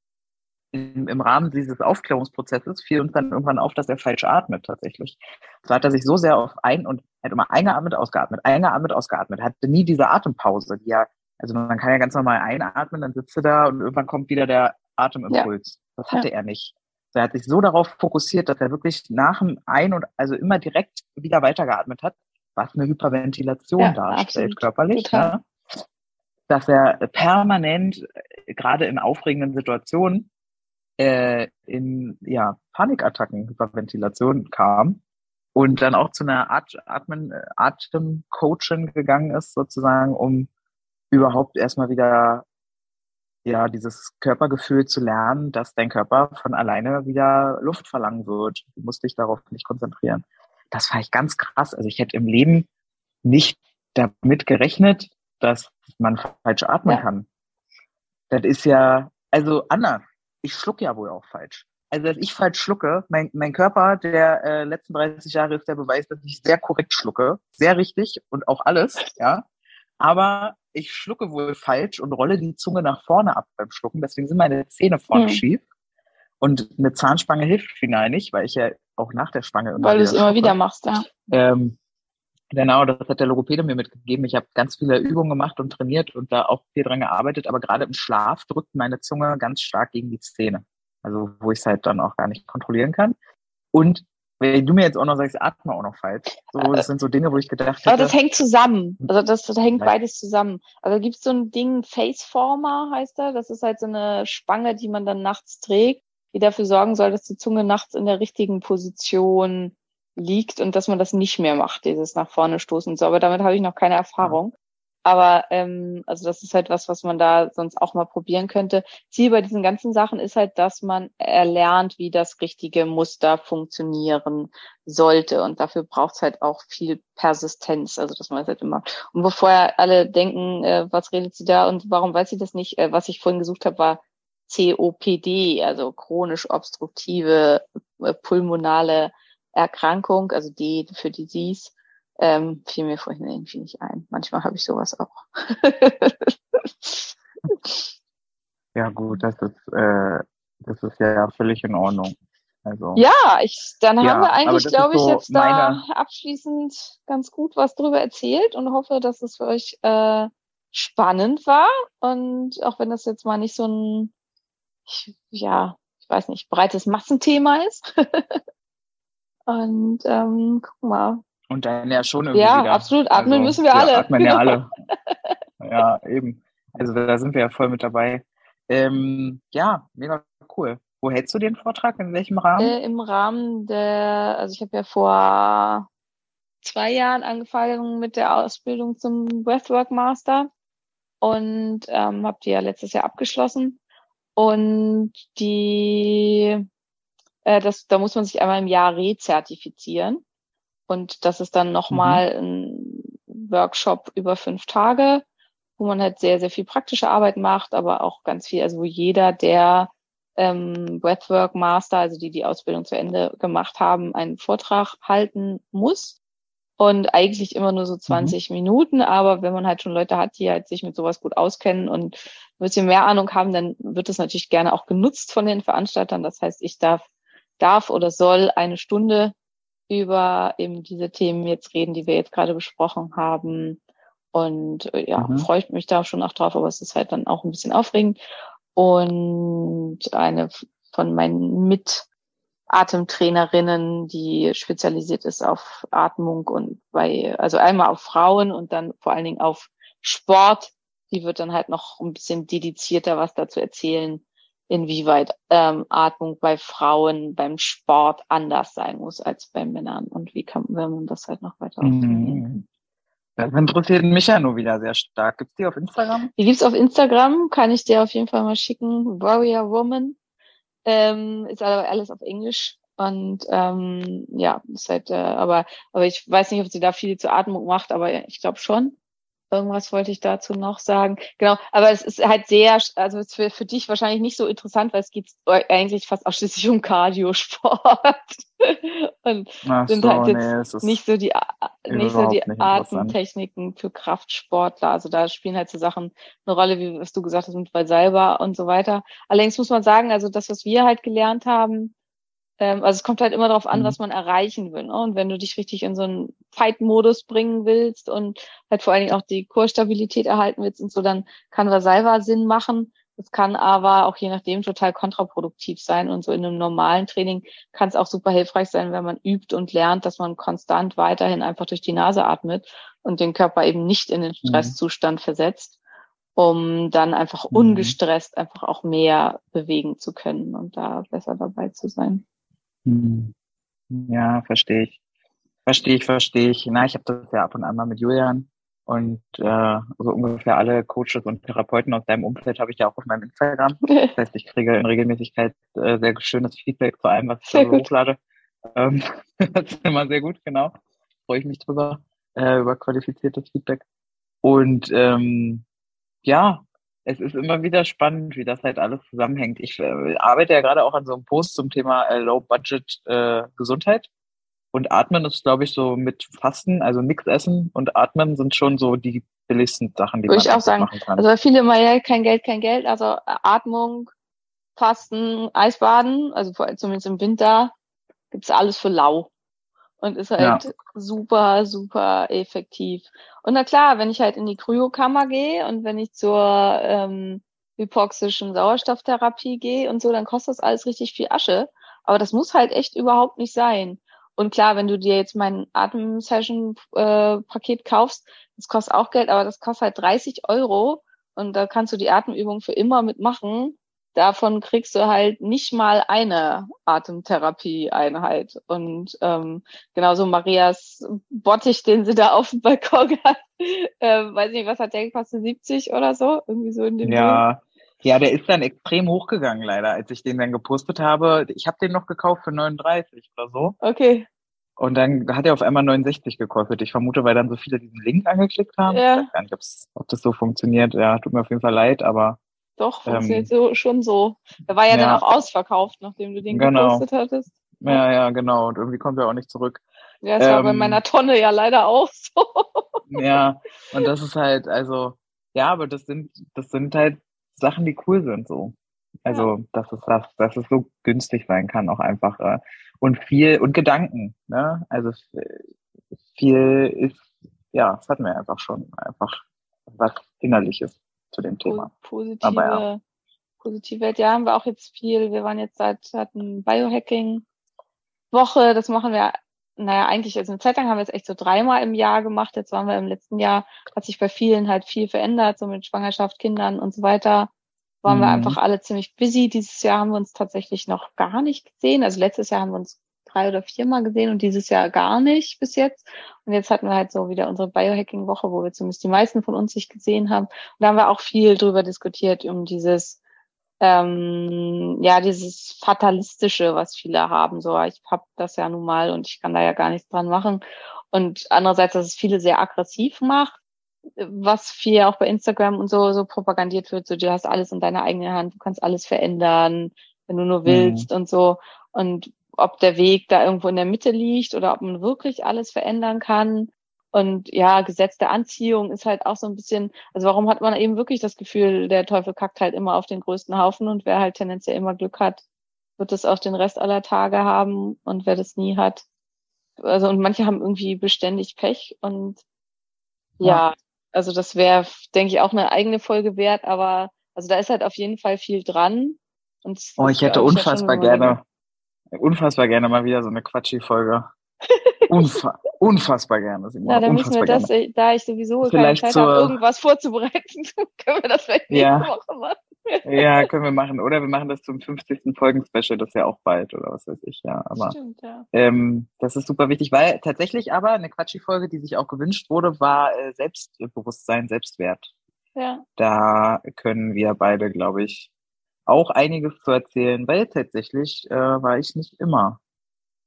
im, im Rahmen dieses Aufklärungsprozesses fiel uns dann irgendwann auf, dass er falsch atmet tatsächlich. So hat er sich so sehr auf ein und hat immer eingeatmet, ausgeatmet, eingeatmet, ausgeatmet, hatte nie diese Atempause, die ja, also man kann ja ganz normal einatmen, dann sitzt er da und irgendwann kommt wieder der Atemimpuls. Das hatte er nicht. Er hat sich so darauf fokussiert, dass er wirklich nach dem Ein- und also immer direkt wieder weitergeatmet hat, was eine Hyperventilation Ja, darstellt, absolut. körperlich. Ja. Dass er permanent, äh, gerade in aufregenden Situationen, äh, in ja, Panikattacken, Hyperventilation kam und dann auch zu einer At Atmen, äh, Atemcoaching gegangen ist, sozusagen, um überhaupt erstmal wieder ja dieses Körpergefühl zu lernen, dass dein Körper von alleine wieder Luft verlangen wird. Du musst dich darauf nicht konzentrieren. Das fand ich ganz krass. Also ich hätte im Leben nicht damit gerechnet, dass man falsch atmen Ja. kann. Das ist ja, also anders. Ich schlucke ja wohl auch falsch. Also dass ich falsch schlucke, mein, mein Körper der äh, letzten 30 Jahre ist der Beweis, dass ich sehr korrekt schlucke, sehr richtig und auch alles, ja. Aber ich schlucke wohl falsch und rolle die Zunge nach vorne ab beim Schlucken. Deswegen sind meine Zähne vorne Hm. schief. Und eine Zahnspange hilft final nicht, weil ich ja auch nach der Spange immer Weil du es immer wieder machst, ja. Ähm, genau, das hat der Logopäde mir mitgegeben. Ich habe ganz viele Übungen gemacht und trainiert und da auch viel dran gearbeitet, aber gerade im Schlaf drückt meine Zunge ganz stark gegen die Zähne. Also wo ich es halt dann auch gar nicht kontrollieren kann. Und wenn du mir jetzt auch noch sagst, atme auch noch falsch. So, das sind so Dinge, wo ich gedacht Aber hätte, das hängt zusammen. Also das, das hängt beides zusammen. Also gibt es so ein Ding, Faceformer heißt er. Das ist halt so eine Spange, die man dann nachts trägt, die dafür sorgen soll, dass die Zunge nachts in der richtigen Position liegt und dass man das nicht mehr macht, dieses nach vorne stoßen und so. Aber damit habe ich noch keine Erfahrung. Aber ähm, also das ist halt was, was man da sonst auch mal probieren könnte. Ziel bei diesen ganzen Sachen ist halt, dass man erlernt, wie das richtige Muster funktionieren sollte. Und dafür braucht es halt auch viel Persistenz, also dass man es halt immer. Und bevor alle denken, äh, was redet sie da und warum weiß sie das nicht, äh, was ich vorhin gesucht habe, war COPD, also chronisch obstruktive äh, pulmonale Erkrankung, also D für Disease. Ähm, fiel mir vorhin irgendwie nicht ein. Manchmal habe ich sowas auch. ja gut, das ist, äh, das ist ja völlig in Ordnung. Also Ja, ich, dann Ja, haben wir eigentlich, glaube ich, so jetzt da abschließend ganz gut was drüber erzählt und hoffe, dass es für euch äh, spannend war. Und auch wenn das jetzt mal nicht so ein, ich, ja, ich weiß nicht, breites Massenthema ist. und ähm, guck mal. Und dann ja schon irgendwie Ja, wieder. absolut. Atmen Also, müssen wir alle. Atmen ja alle. ja, eben. Also da sind wir ja voll mit dabei. Ähm, ja, mega cool. Wo hältst du den Vortrag? In welchem Rahmen? Äh, Im Rahmen der, also ich habe ja vor zwei Jahren angefangen mit der Ausbildung zum Breathwork Master und ähm, habe die ja letztes Jahr abgeschlossen. Und die, äh, das, da muss man sich einmal im Jahr rezertifizieren. Und das ist dann nochmal ein Workshop über fünf Tage, wo man halt sehr, sehr viel praktische Arbeit macht, aber auch ganz viel, also wo jeder, der ähm, Breathwork Master, also die die Ausbildung zu Ende gemacht haben, einen Vortrag halten muss. und eigentlich immer nur so 20 mhm. Minuten. Aber wenn man halt schon Leute hat, die halt sich mit sowas gut auskennen und ein bisschen mehr Ahnung haben, dann wird es natürlich gerne auch genutzt von den Veranstaltern. Das heißt, ich darf, darf oder soll eine Stunde über eben diese Themen jetzt reden, die wir jetzt gerade besprochen haben. Und äh, ja, mhm. freue ich mich da schon auch drauf, aber es ist halt dann auch ein bisschen aufregend. Und eine von meinen Mit-Atemtrainerinnen, die spezialisiert ist auf Atmung und bei, also einmal auf Frauen und dann vor allen Dingen auf Sport, die wird dann halt noch ein bisschen dedizierter was dazu erzählen, inwieweit ähm, Atmung bei Frauen beim Sport anders sein muss als bei Männern und wie kann wenn man das halt noch weiter mhm. Das interessiert mich ja nur wieder sehr stark. Gibt's die auf Instagram? Die gibt's auf Instagram, kann ich dir auf jeden Fall mal schicken. Warrior Woman. Ähm, ist aber alles auf Englisch. Und ähm, ja, ist halt, äh, aber, aber ich weiß nicht, ob sie da viel zur Atmung macht, aber ich glaube schon. Irgendwas wollte ich dazu noch sagen. Genau, aber es ist halt sehr, also es ist für, für dich wahrscheinlich nicht so interessant, weil es geht eigentlich fast ausschließlich um Kardiosport. Und Ach sind so, halt jetzt nee, nicht so die, nicht so die Atemtechniken für Kraftsportler. Also da spielen halt so Sachen eine Rolle, wie was du gesagt hast mit Valsalva und so weiter. Allerdings muss man sagen, also das, was wir halt gelernt haben, ähm, also es kommt halt immer darauf an, mhm. was man erreichen will. Ne? Und wenn du dich richtig in so einen Fight-Modus bringen willst und halt vor allen Dingen auch die Kurstabilität erhalten willst und so, dann kann Vasalva Sinn machen. Das kann aber auch je nachdem total kontraproduktiv sein. Und so in einem normalen Training kann es auch super hilfreich sein, wenn man übt und lernt, dass man konstant weiterhin einfach durch die Nase atmet und den Körper eben nicht in den mhm. Stresszustand mhm. versetzt, um dann einfach mhm. ungestresst einfach auch mehr bewegen zu können und da besser dabei zu sein. Hm. Ja, verstehe ich. Verstehe ich, verstehe ich. Na, ich habe das ja ab und an mal mit Julian und äh, so ungefähr alle Coaches und Therapeuten aus deinem Umfeld habe ich ja auch auf meinem Instagram. Das heißt, ich kriege in Regelmäßigkeit äh, sehr schönes Feedback zu allem, was ich da so hochlade. Ähm, das ist immer sehr gut, genau. Freue ich mich drüber, äh, über qualifiziertes Feedback. Und ähm, ja, es ist immer wieder spannend, wie das halt alles zusammenhängt. Ich äh, arbeite ja gerade auch an so einem Post zum Thema äh, Low Budget äh, Gesundheit. Und Atmen ist, glaube ich, so mit Fasten, also nichts essen und Atmen sind schon so die billigsten Sachen, die Würde man ich auch sagen. machen kann. Also viele immer, ja, kein Geld, kein Geld. Also Atmung, Fasten, Eisbaden, also zumindest im Winter, gibt's alles für lau und ist halt ja. super, super effektiv. Und na klar, wenn ich halt in die Kryokammer gehe und wenn ich zur ähm, hypoxischen Sauerstofftherapie gehe und so, dann kostet das alles richtig viel Asche. Aber das muss halt echt überhaupt nicht sein. Und klar, wenn du dir jetzt mein Atem-Session-Paket äh, kaufst, das kostet auch Geld, aber das kostet halt 30 Euro und da kannst du die Atemübung für immer mitmachen davon kriegst du halt nicht mal eine Atemtherapie-Einheit. Und ähm, genauso Marias Bottich, den sie da auf dem Balkon hat, äh, weiß nicht, was hat der gekostet, 70 oder so? Irgendwie so in dem Ja. Ja, der ist dann extrem hochgegangen, leider, als ich den dann gepostet habe. Ich habe den noch gekauft für 39 oder so. Okay. Und dann hat er auf einmal 69 gekostet. Ich vermute, weil dann so viele diesen Link angeklickt haben. Ja. Ich weiß gar nicht, ob das so funktioniert. Ja, tut mir auf jeden Fall leid, aber doch, funktioniert ähm, so, schon so. Er war ja, ja, dann auch ausverkauft, nachdem du den genau. gepostet hattest. Ja, ja, genau. Und irgendwie kommt er auch nicht zurück. Ja, das ähm, war bei ähm, meiner Tonne ja leider auch so. ja, und das ist halt, also, ja, aber das sind, das sind halt Sachen, die cool sind, so. Also, ja. dass es das, dass es so günstig sein kann, auch einfach. Äh, und viel, und Gedanken, ne? Also, viel ist, ja, das hatten wir einfach schon, einfach was Innerliches zu dem Thema. Positive, Aber ja. positive, ja, haben wir auch jetzt viel. Wir waren jetzt seit, hatten Biohacking Woche, das machen wir, naja, eigentlich, also eine Zeit lang haben wir es echt so dreimal im Jahr gemacht. Jetzt waren wir im letzten Jahr, hat sich bei vielen halt viel verändert, so mit Schwangerschaft, Kindern und so weiter. Waren mhm. wir einfach alle ziemlich busy. Dieses Jahr haben wir uns tatsächlich noch gar nicht gesehen. Also letztes Jahr haben wir uns drei oder viermal gesehen und dieses Jahr gar nicht bis jetzt. Und jetzt hatten wir halt so wieder unsere Biohacking-Woche, wo wir zumindest die meisten von uns sich gesehen haben. Und da haben wir auch viel drüber diskutiert, um dieses, ähm, ja, dieses Fatalistische, was viele haben. So, ich hab das ja nun mal und ich kann da ja gar nichts dran machen. Und andererseits, dass es viele sehr aggressiv macht was viel auch bei Instagram und so, so propagandiert wird, so du hast alles in deiner eigenen Hand, du kannst alles verändern, wenn du nur willst mhm. und so. Und ob der Weg da irgendwo in der Mitte liegt oder ob man wirklich alles verändern kann. Und ja, Gesetz der Anziehung ist halt auch so ein bisschen, also warum hat man eben wirklich das Gefühl, der Teufel kackt halt immer auf den größten Haufen und wer halt tendenziell immer Glück hat, wird es auch den Rest aller Tage haben und wer das nie hat. Also und manche haben irgendwie beständig Pech und ja, ja also das wäre, denke ich, auch eine eigene Folge wert, aber also da ist halt auf jeden Fall viel dran. Und oh, ich hätte unfassbar gerne, unfassbar gerne mal wieder so eine Quatschi-Folge. Unfa unfassbar gerne. Ja, dann müssen wir das, gerne. da ich sowieso vielleicht keine Zeit habe, irgendwas vorzubereiten, können wir das vielleicht ja. nächste Woche machen. ja, können wir machen. Oder wir machen das zum 50. Folgen-Special, das ist ja auch bald oder was weiß ich, ja. Aber Stimmt, ja. Ähm, das ist super wichtig, weil tatsächlich aber eine Quatschi-Folge, die sich auch gewünscht wurde, war äh, Selbstbewusstsein, Selbstwert. Ja. Da können wir beide, glaube ich, auch einiges zu erzählen, weil tatsächlich äh, war ich nicht immer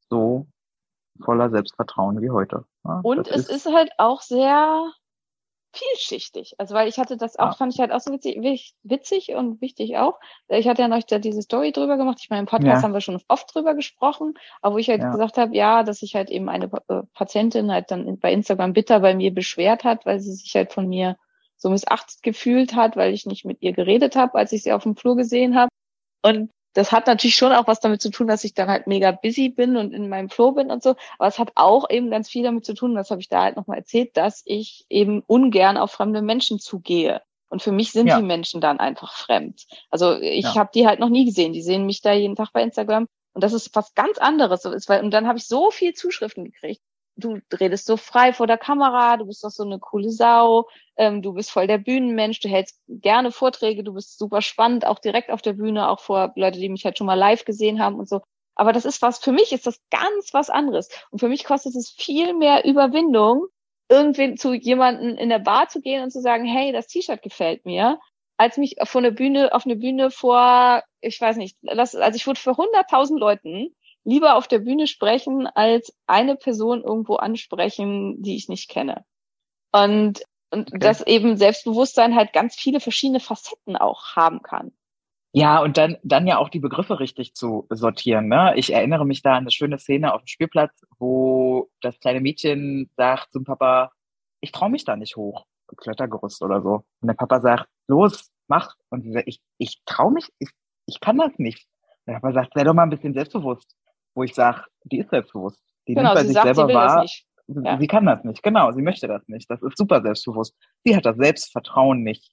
so voller Selbstvertrauen wie heute. Ja, und es ist, ist, halt auch sehr vielschichtig. Also weil ich hatte das auch, ja. fand ich halt auch so witzig, witzig und wichtig auch. Ich hatte ja noch diese Story drüber gemacht. Ich meine, im Podcast ja. haben wir schon oft drüber gesprochen, aber wo ich halt gesagt habe, ja, dass sich halt eben eine äh, Patientin halt dann bei Instagram bitter bei mir beschwert hat, weil sie sich halt von mir so missachtet gefühlt hat, weil ich nicht mit ihr geredet habe, als ich sie auf dem Flur gesehen habe. Und das hat natürlich schon auch was damit zu tun, dass ich dann halt mega busy bin und in meinem Flow bin und so. Aber es hat auch eben ganz viel damit zu tun, das habe ich da halt nochmal erzählt, dass ich eben ungern auf fremde Menschen zugehe. Und für mich sind ja. die Menschen dann einfach fremd. Also ich ja. habe die halt noch nie gesehen. Die sehen mich da jeden Tag bei Instagram. Und das ist was ganz anderes. Und dann habe ich so viel Zuschriften gekriegt du redest so frei vor der Kamera, du bist doch so eine coole Sau, ähm, du bist voll der Bühnenmensch, du hältst gerne Vorträge, du bist super spannend, auch direkt auf der Bühne, auch vor Leute, die mich halt schon mal live gesehen haben und so. Aber das ist was, für mich ist das ganz was anderes. Und für mich kostet es viel mehr Überwindung, irgendwie zu jemanden in der Bar zu gehen und zu sagen, hey, das T-Shirt gefällt mir, als mich von der Bühne, auf eine Bühne vor, ich weiß nicht, das, also ich wurde für 100.000 Leuten lieber auf der Bühne sprechen, als eine Person irgendwo ansprechen, die ich nicht kenne. Und, und okay. dass eben Selbstbewusstsein halt ganz viele verschiedene Facetten auch haben kann. Ja, und dann, dann ja auch die Begriffe richtig zu sortieren. Ne? Ich erinnere mich da an eine schöne Szene auf dem Spielplatz, wo das kleine Mädchen sagt zum Papa, ich traue mich da nicht hoch, Klettergerüst oder so. Und der Papa sagt, los, mach. Und sie sagt, ich, ich traue mich, ich, ich kann das nicht. Und der Papa sagt, sei doch mal ein bisschen selbstbewusst wo ich sage, die ist selbstbewusst. Die genau, nimmt bei sich sagt, selber wahr. Ja. Sie kann das nicht, genau, sie möchte das nicht. Das ist super selbstbewusst. Sie hat das Selbstvertrauen nicht,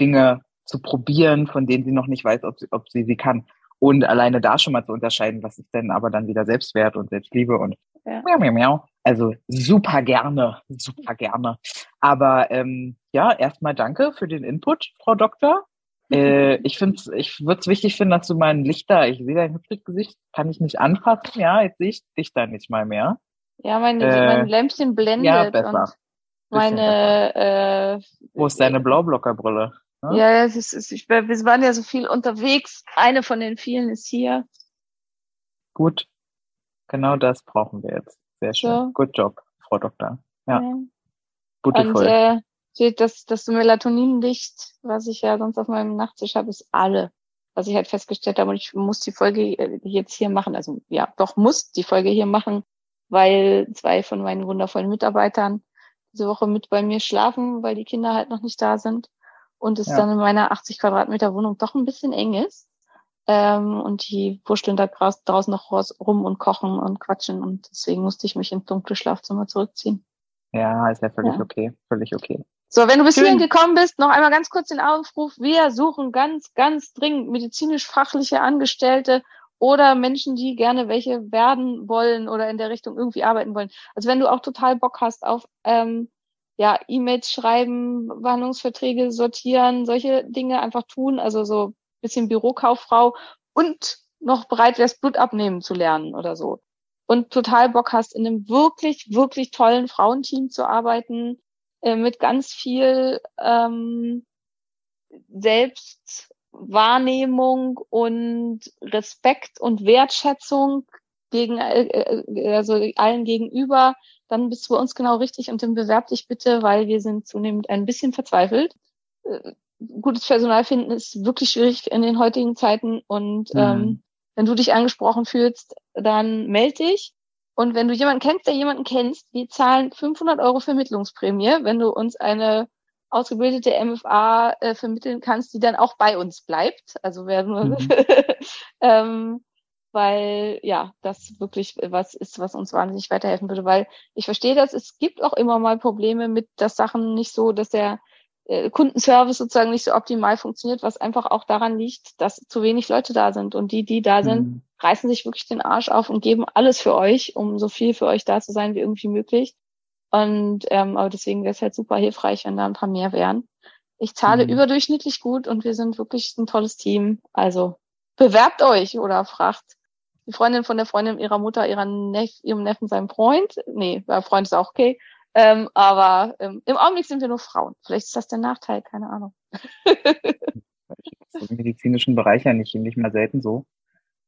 Dinge zu probieren, von denen sie noch nicht weiß, ob sie, ob sie sie kann. Und alleine da schon mal zu unterscheiden, was ist denn aber dann wieder Selbstwert und Selbstliebe und ja. miau, miau, miau. Also super gerne, super gerne. Aber ähm, ja, erstmal danke für den Input, Frau Doktor. Äh, ich finde ich würde es wichtig finden, dass du mein Lichter, ich sehe dein hübsches Gesicht, kann ich nicht anfassen, ja, jetzt sehe ich dich da nicht mal mehr. Ja, mein, äh, mein Lämpchen blendet. Ja, besser. meine, äh, Wo ist deine Blaublockerbrille? Ne? Ja, es ist, es ist, wir waren ja so viel unterwegs. Eine von den vielen ist hier. Gut. Genau das brauchen wir jetzt. Sehr schön. So. Good job, Frau Doktor. Ja. ja. Gute Und. Äh, steht, dass das Melatoninlicht, was ich ja sonst auf meinem Nachttisch habe, ist alle. Was ich halt festgestellt habe, und ich muss die Folge jetzt hier machen, also ja, doch muss die Folge hier machen, weil zwei von meinen wundervollen Mitarbeitern diese Woche mit bei mir schlafen, weil die Kinder halt noch nicht da sind und es ja. dann in meiner 80 Quadratmeter Wohnung doch ein bisschen eng ist. Ähm, und die wurschteln da draußen noch rum und kochen und quatschen und deswegen musste ich mich ins dunkle Schlafzimmer zurückziehen. Ja, ist ja völlig ja. okay, völlig okay. So, wenn du bis hierhin gekommen bist, noch einmal ganz kurz den Aufruf. Wir suchen ganz, ganz dringend medizinisch-fachliche Angestellte oder Menschen, die gerne welche werden wollen oder in der Richtung irgendwie arbeiten wollen. Also wenn du auch total Bock hast auf ähm, ja, E-Mails schreiben, Warnungsverträge sortieren, solche Dinge einfach tun, also so bisschen Bürokauffrau und noch bereit wärst, Blut abnehmen zu lernen oder so. Und total Bock hast, in einem wirklich, wirklich tollen Frauenteam zu arbeiten, äh, mit ganz viel ähm, Selbstwahrnehmung und Respekt und Wertschätzung gegen äh, äh, also allen gegenüber, dann bist du bei uns genau richtig und dann bewerb dich bitte, weil wir sind zunehmend ein bisschen verzweifelt. Gutes Personal finden ist wirklich schwierig in den heutigen Zeiten und mhm. ähm, wenn du dich angesprochen fühlst, dann melde dich. Und wenn du jemanden kennst, der jemanden kennst, wir zahlen 500 Euro Vermittlungsprämie, wenn du uns eine ausgebildete MFA äh, vermitteln kannst, die dann auch bei uns bleibt. Also wer nur, Mhm. ähm, weil ja, das wirklich was ist, was uns wahnsinnig weiterhelfen würde. Weil ich verstehe das, es gibt auch immer mal Probleme mit, dass Sachen nicht so, dass der äh, Kundenservice sozusagen nicht so optimal funktioniert, was einfach auch daran liegt, dass zu wenig Leute da sind. Und die, die da sind, Mhm. reißen sich wirklich den Arsch auf und geben alles für euch, um so viel für euch da zu sein wie irgendwie möglich. Und ähm, aber deswegen wäre es halt super hilfreich, wenn da ein paar mehr wären. Ich zahle Mhm. überdurchschnittlich gut und wir sind wirklich ein tolles Team. Also bewerbt euch oder fragt die Freundin von der Freundin ihrer Mutter, ihrer Neff, ihrem Neffen, seinem Freund. Nee, Freund ist auch okay. Ähm, aber ähm, im Augenblick sind wir nur Frauen. Vielleicht ist das der Nachteil, keine Ahnung. Im medizinischen Bereich ja nicht, nicht mehr selten so.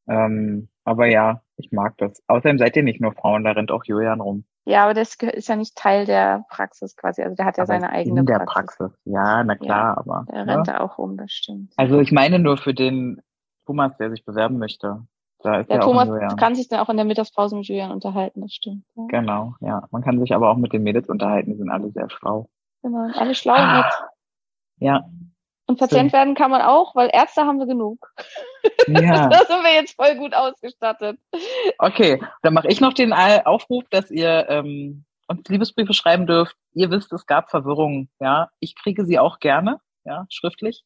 Ähm, aber ja, ich mag das. Außerdem seid ihr nicht nur Frauen, da rennt auch Julian rum. Ja, aber das ist ja nicht Teil der Praxis quasi. Also der hat ja Aber seine eigene in der Praxis. Praxis. Ja, na klar, aber. Der ne? rennt da auch rum, das stimmt. Also ich meine nur für den Thomas, der sich bewerben möchte. Da ist Der ja auch Thomas Julian. kann sich dann auch in der Mittagspause mit Julian unterhalten, das stimmt. Ja. Genau, ja. Man kann sich aber auch mit den Mädels unterhalten, die sind alle sehr schlau. Genau. Alle schlau und nett. Ja, Und Patient werden kann man auch, weil Ärzte haben wir genug. ja. Da sind wir jetzt voll gut ausgestattet. Okay, dann mache ich noch den Aufruf, dass ihr ähm, uns Liebesbriefe schreiben dürft. Ihr wisst, es gab Verwirrungen, ja. Ich kriege sie auch gerne, ja, schriftlich.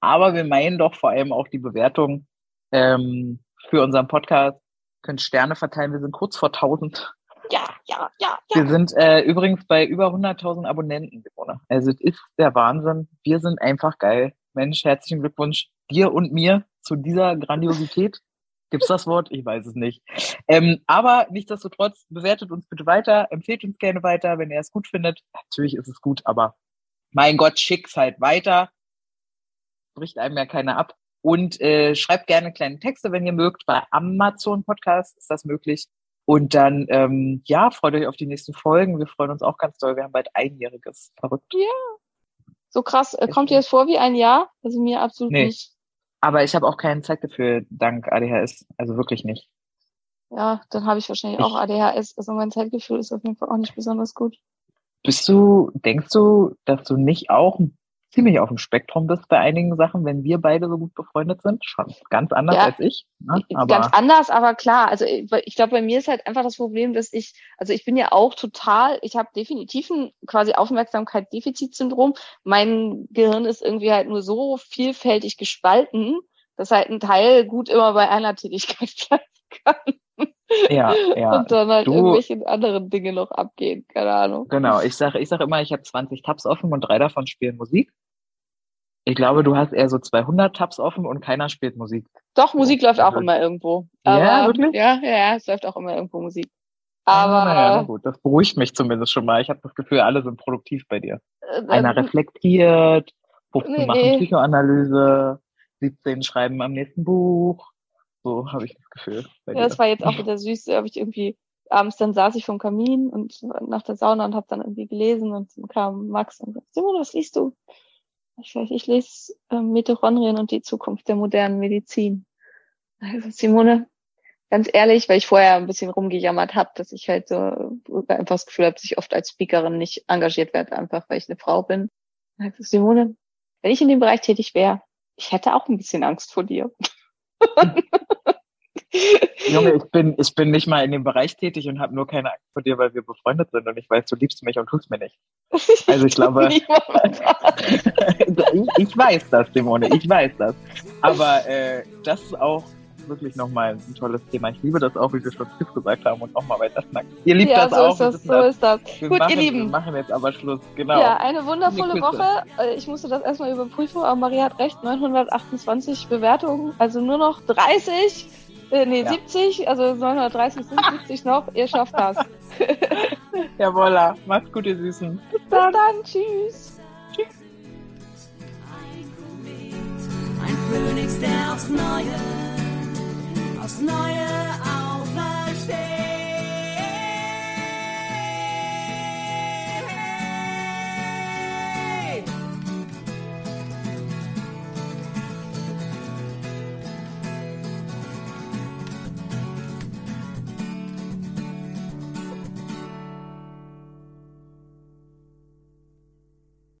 Aber wir meinen doch vor allem auch die Bewertung ähm, für unseren Podcast. Könnt Sterne verteilen, wir sind kurz vor 1000. Ja, ja, ja, ja. Wir sind äh, übrigens bei über 100.000 Abonnenten, Simone. Also es ist der Wahnsinn. Wir sind einfach geil. Mensch, herzlichen Glückwunsch dir und mir zu dieser Grandiosität. Gibt's das Wort? Ich weiß es nicht. Ähm, aber nichtsdestotrotz, bewertet uns bitte weiter, empfehlt uns gerne weiter, wenn ihr es gut findet. Natürlich ist es gut, aber mein Gott, schickt's halt weiter. Bricht einem ja keiner ab. Und äh, schreibt gerne kleine Texte, wenn ihr mögt. Bei Amazon Podcast ist das möglich. Und dann, ähm, ja, freut euch auf die nächsten Folgen. Wir freuen uns auch ganz doll. Wir haben bald einjähriges. Verrückt. So krass. Äh, Kommt dir das vor wie ein Jahr? Also mir absolut Nee. nicht. Aber ich habe auch keine Zeit dafür, dank ADHS. Also wirklich nicht. Ja, dann habe ich wahrscheinlich Ich- auch ADHS. Also mein Zeitgefühl ist auf jeden Fall auch nicht besonders gut. Bist du, denkst du, dass du nicht auch ziemlich auf dem Spektrum bist bei einigen Sachen, wenn wir beide so gut befreundet sind? Schon ganz anders Ja. als ich. Ne? Ganz anders, aber klar. Also ich, ich glaube, bei mir ist halt einfach das Problem, dass ich, also ich bin ja auch total, ich habe definitiv ein quasi Aufmerksamkeit-Defizitsyndrom. Mein Gehirn ist irgendwie halt nur so vielfältig gespalten, dass halt ein Teil gut immer bei einer Tätigkeit bleiben kann ja, ja. und dann halt du- irgendwelche anderen Dinge noch abgehen. Keine Ahnung. Genau, ich sage ich sag immer, ich habe 20 Tabs offen und drei davon spielen Musik. Ich glaube, du hast eher so 200 Tabs offen und keiner spielt Musik. Doch, Musik läuft auch immer irgendwo. Ja, Aber, wirklich? Ja, ja, ja, es läuft auch immer irgendwo Musik. Ah, Aber naja, na gut, das beruhigt mich zumindest schon mal. Ich habe das Gefühl, alle sind produktiv bei dir. äh, Einer reflektiert, 15 Nee, machen nee. Psychoanalyse, 17 schreiben am nächsten Buch. So habe ich das Gefühl. Ja, dir. das war jetzt auch wieder süß. Habe ich irgendwie abends dann saß ich vom Kamin und nach der Sauna und habe dann irgendwie gelesen und dann kam Max und sagt, Simone, was liest du? Ich, sag, ich lese äh, Mitochondrien und die Zukunft der modernen Medizin. Also Simone, ganz ehrlich, weil ich vorher ein bisschen rumgejammert habe, dass ich halt so einfach das Gefühl habe, dass ich oft als Speakerin nicht engagiert werde, einfach weil ich eine Frau bin. Gesagt, Simone, wenn ich in dem Bereich tätig wäre, ich hätte auch ein bisschen Angst vor dir. Junge, ich bin, ich bin nicht mal in dem Bereich tätig und habe nur keine Angst vor dir, weil wir befreundet sind und ich weiß, du liebst mich und tust mir nicht. Also ich glaube, ich, ich weiß das, Simone, ich weiß das. Aber äh, das ist auch wirklich nochmal ein tolles Thema. Ich liebe das auch, wie wir schon Tschüss gesagt haben und nochmal weiter schnacken. Ihr liebt ja, das so auch. ist wir das, so das. ist das. Wir Gut, machen, ihr Wir Lieben. machen jetzt aber Schluss, genau. Ja, eine wundervolle. Woche. Äh, Ich musste das erstmal überprüfen, aber Maria hat recht. 928 Bewertungen, also nur noch 30, äh, nee, Ja. 70, also 930 sind 70 noch. Ihr schafft das. Jawolla, macht's gut, ihr Süßen. Bis dann, tschüss. Ein Phönix, der aufs Neue, aufs Neue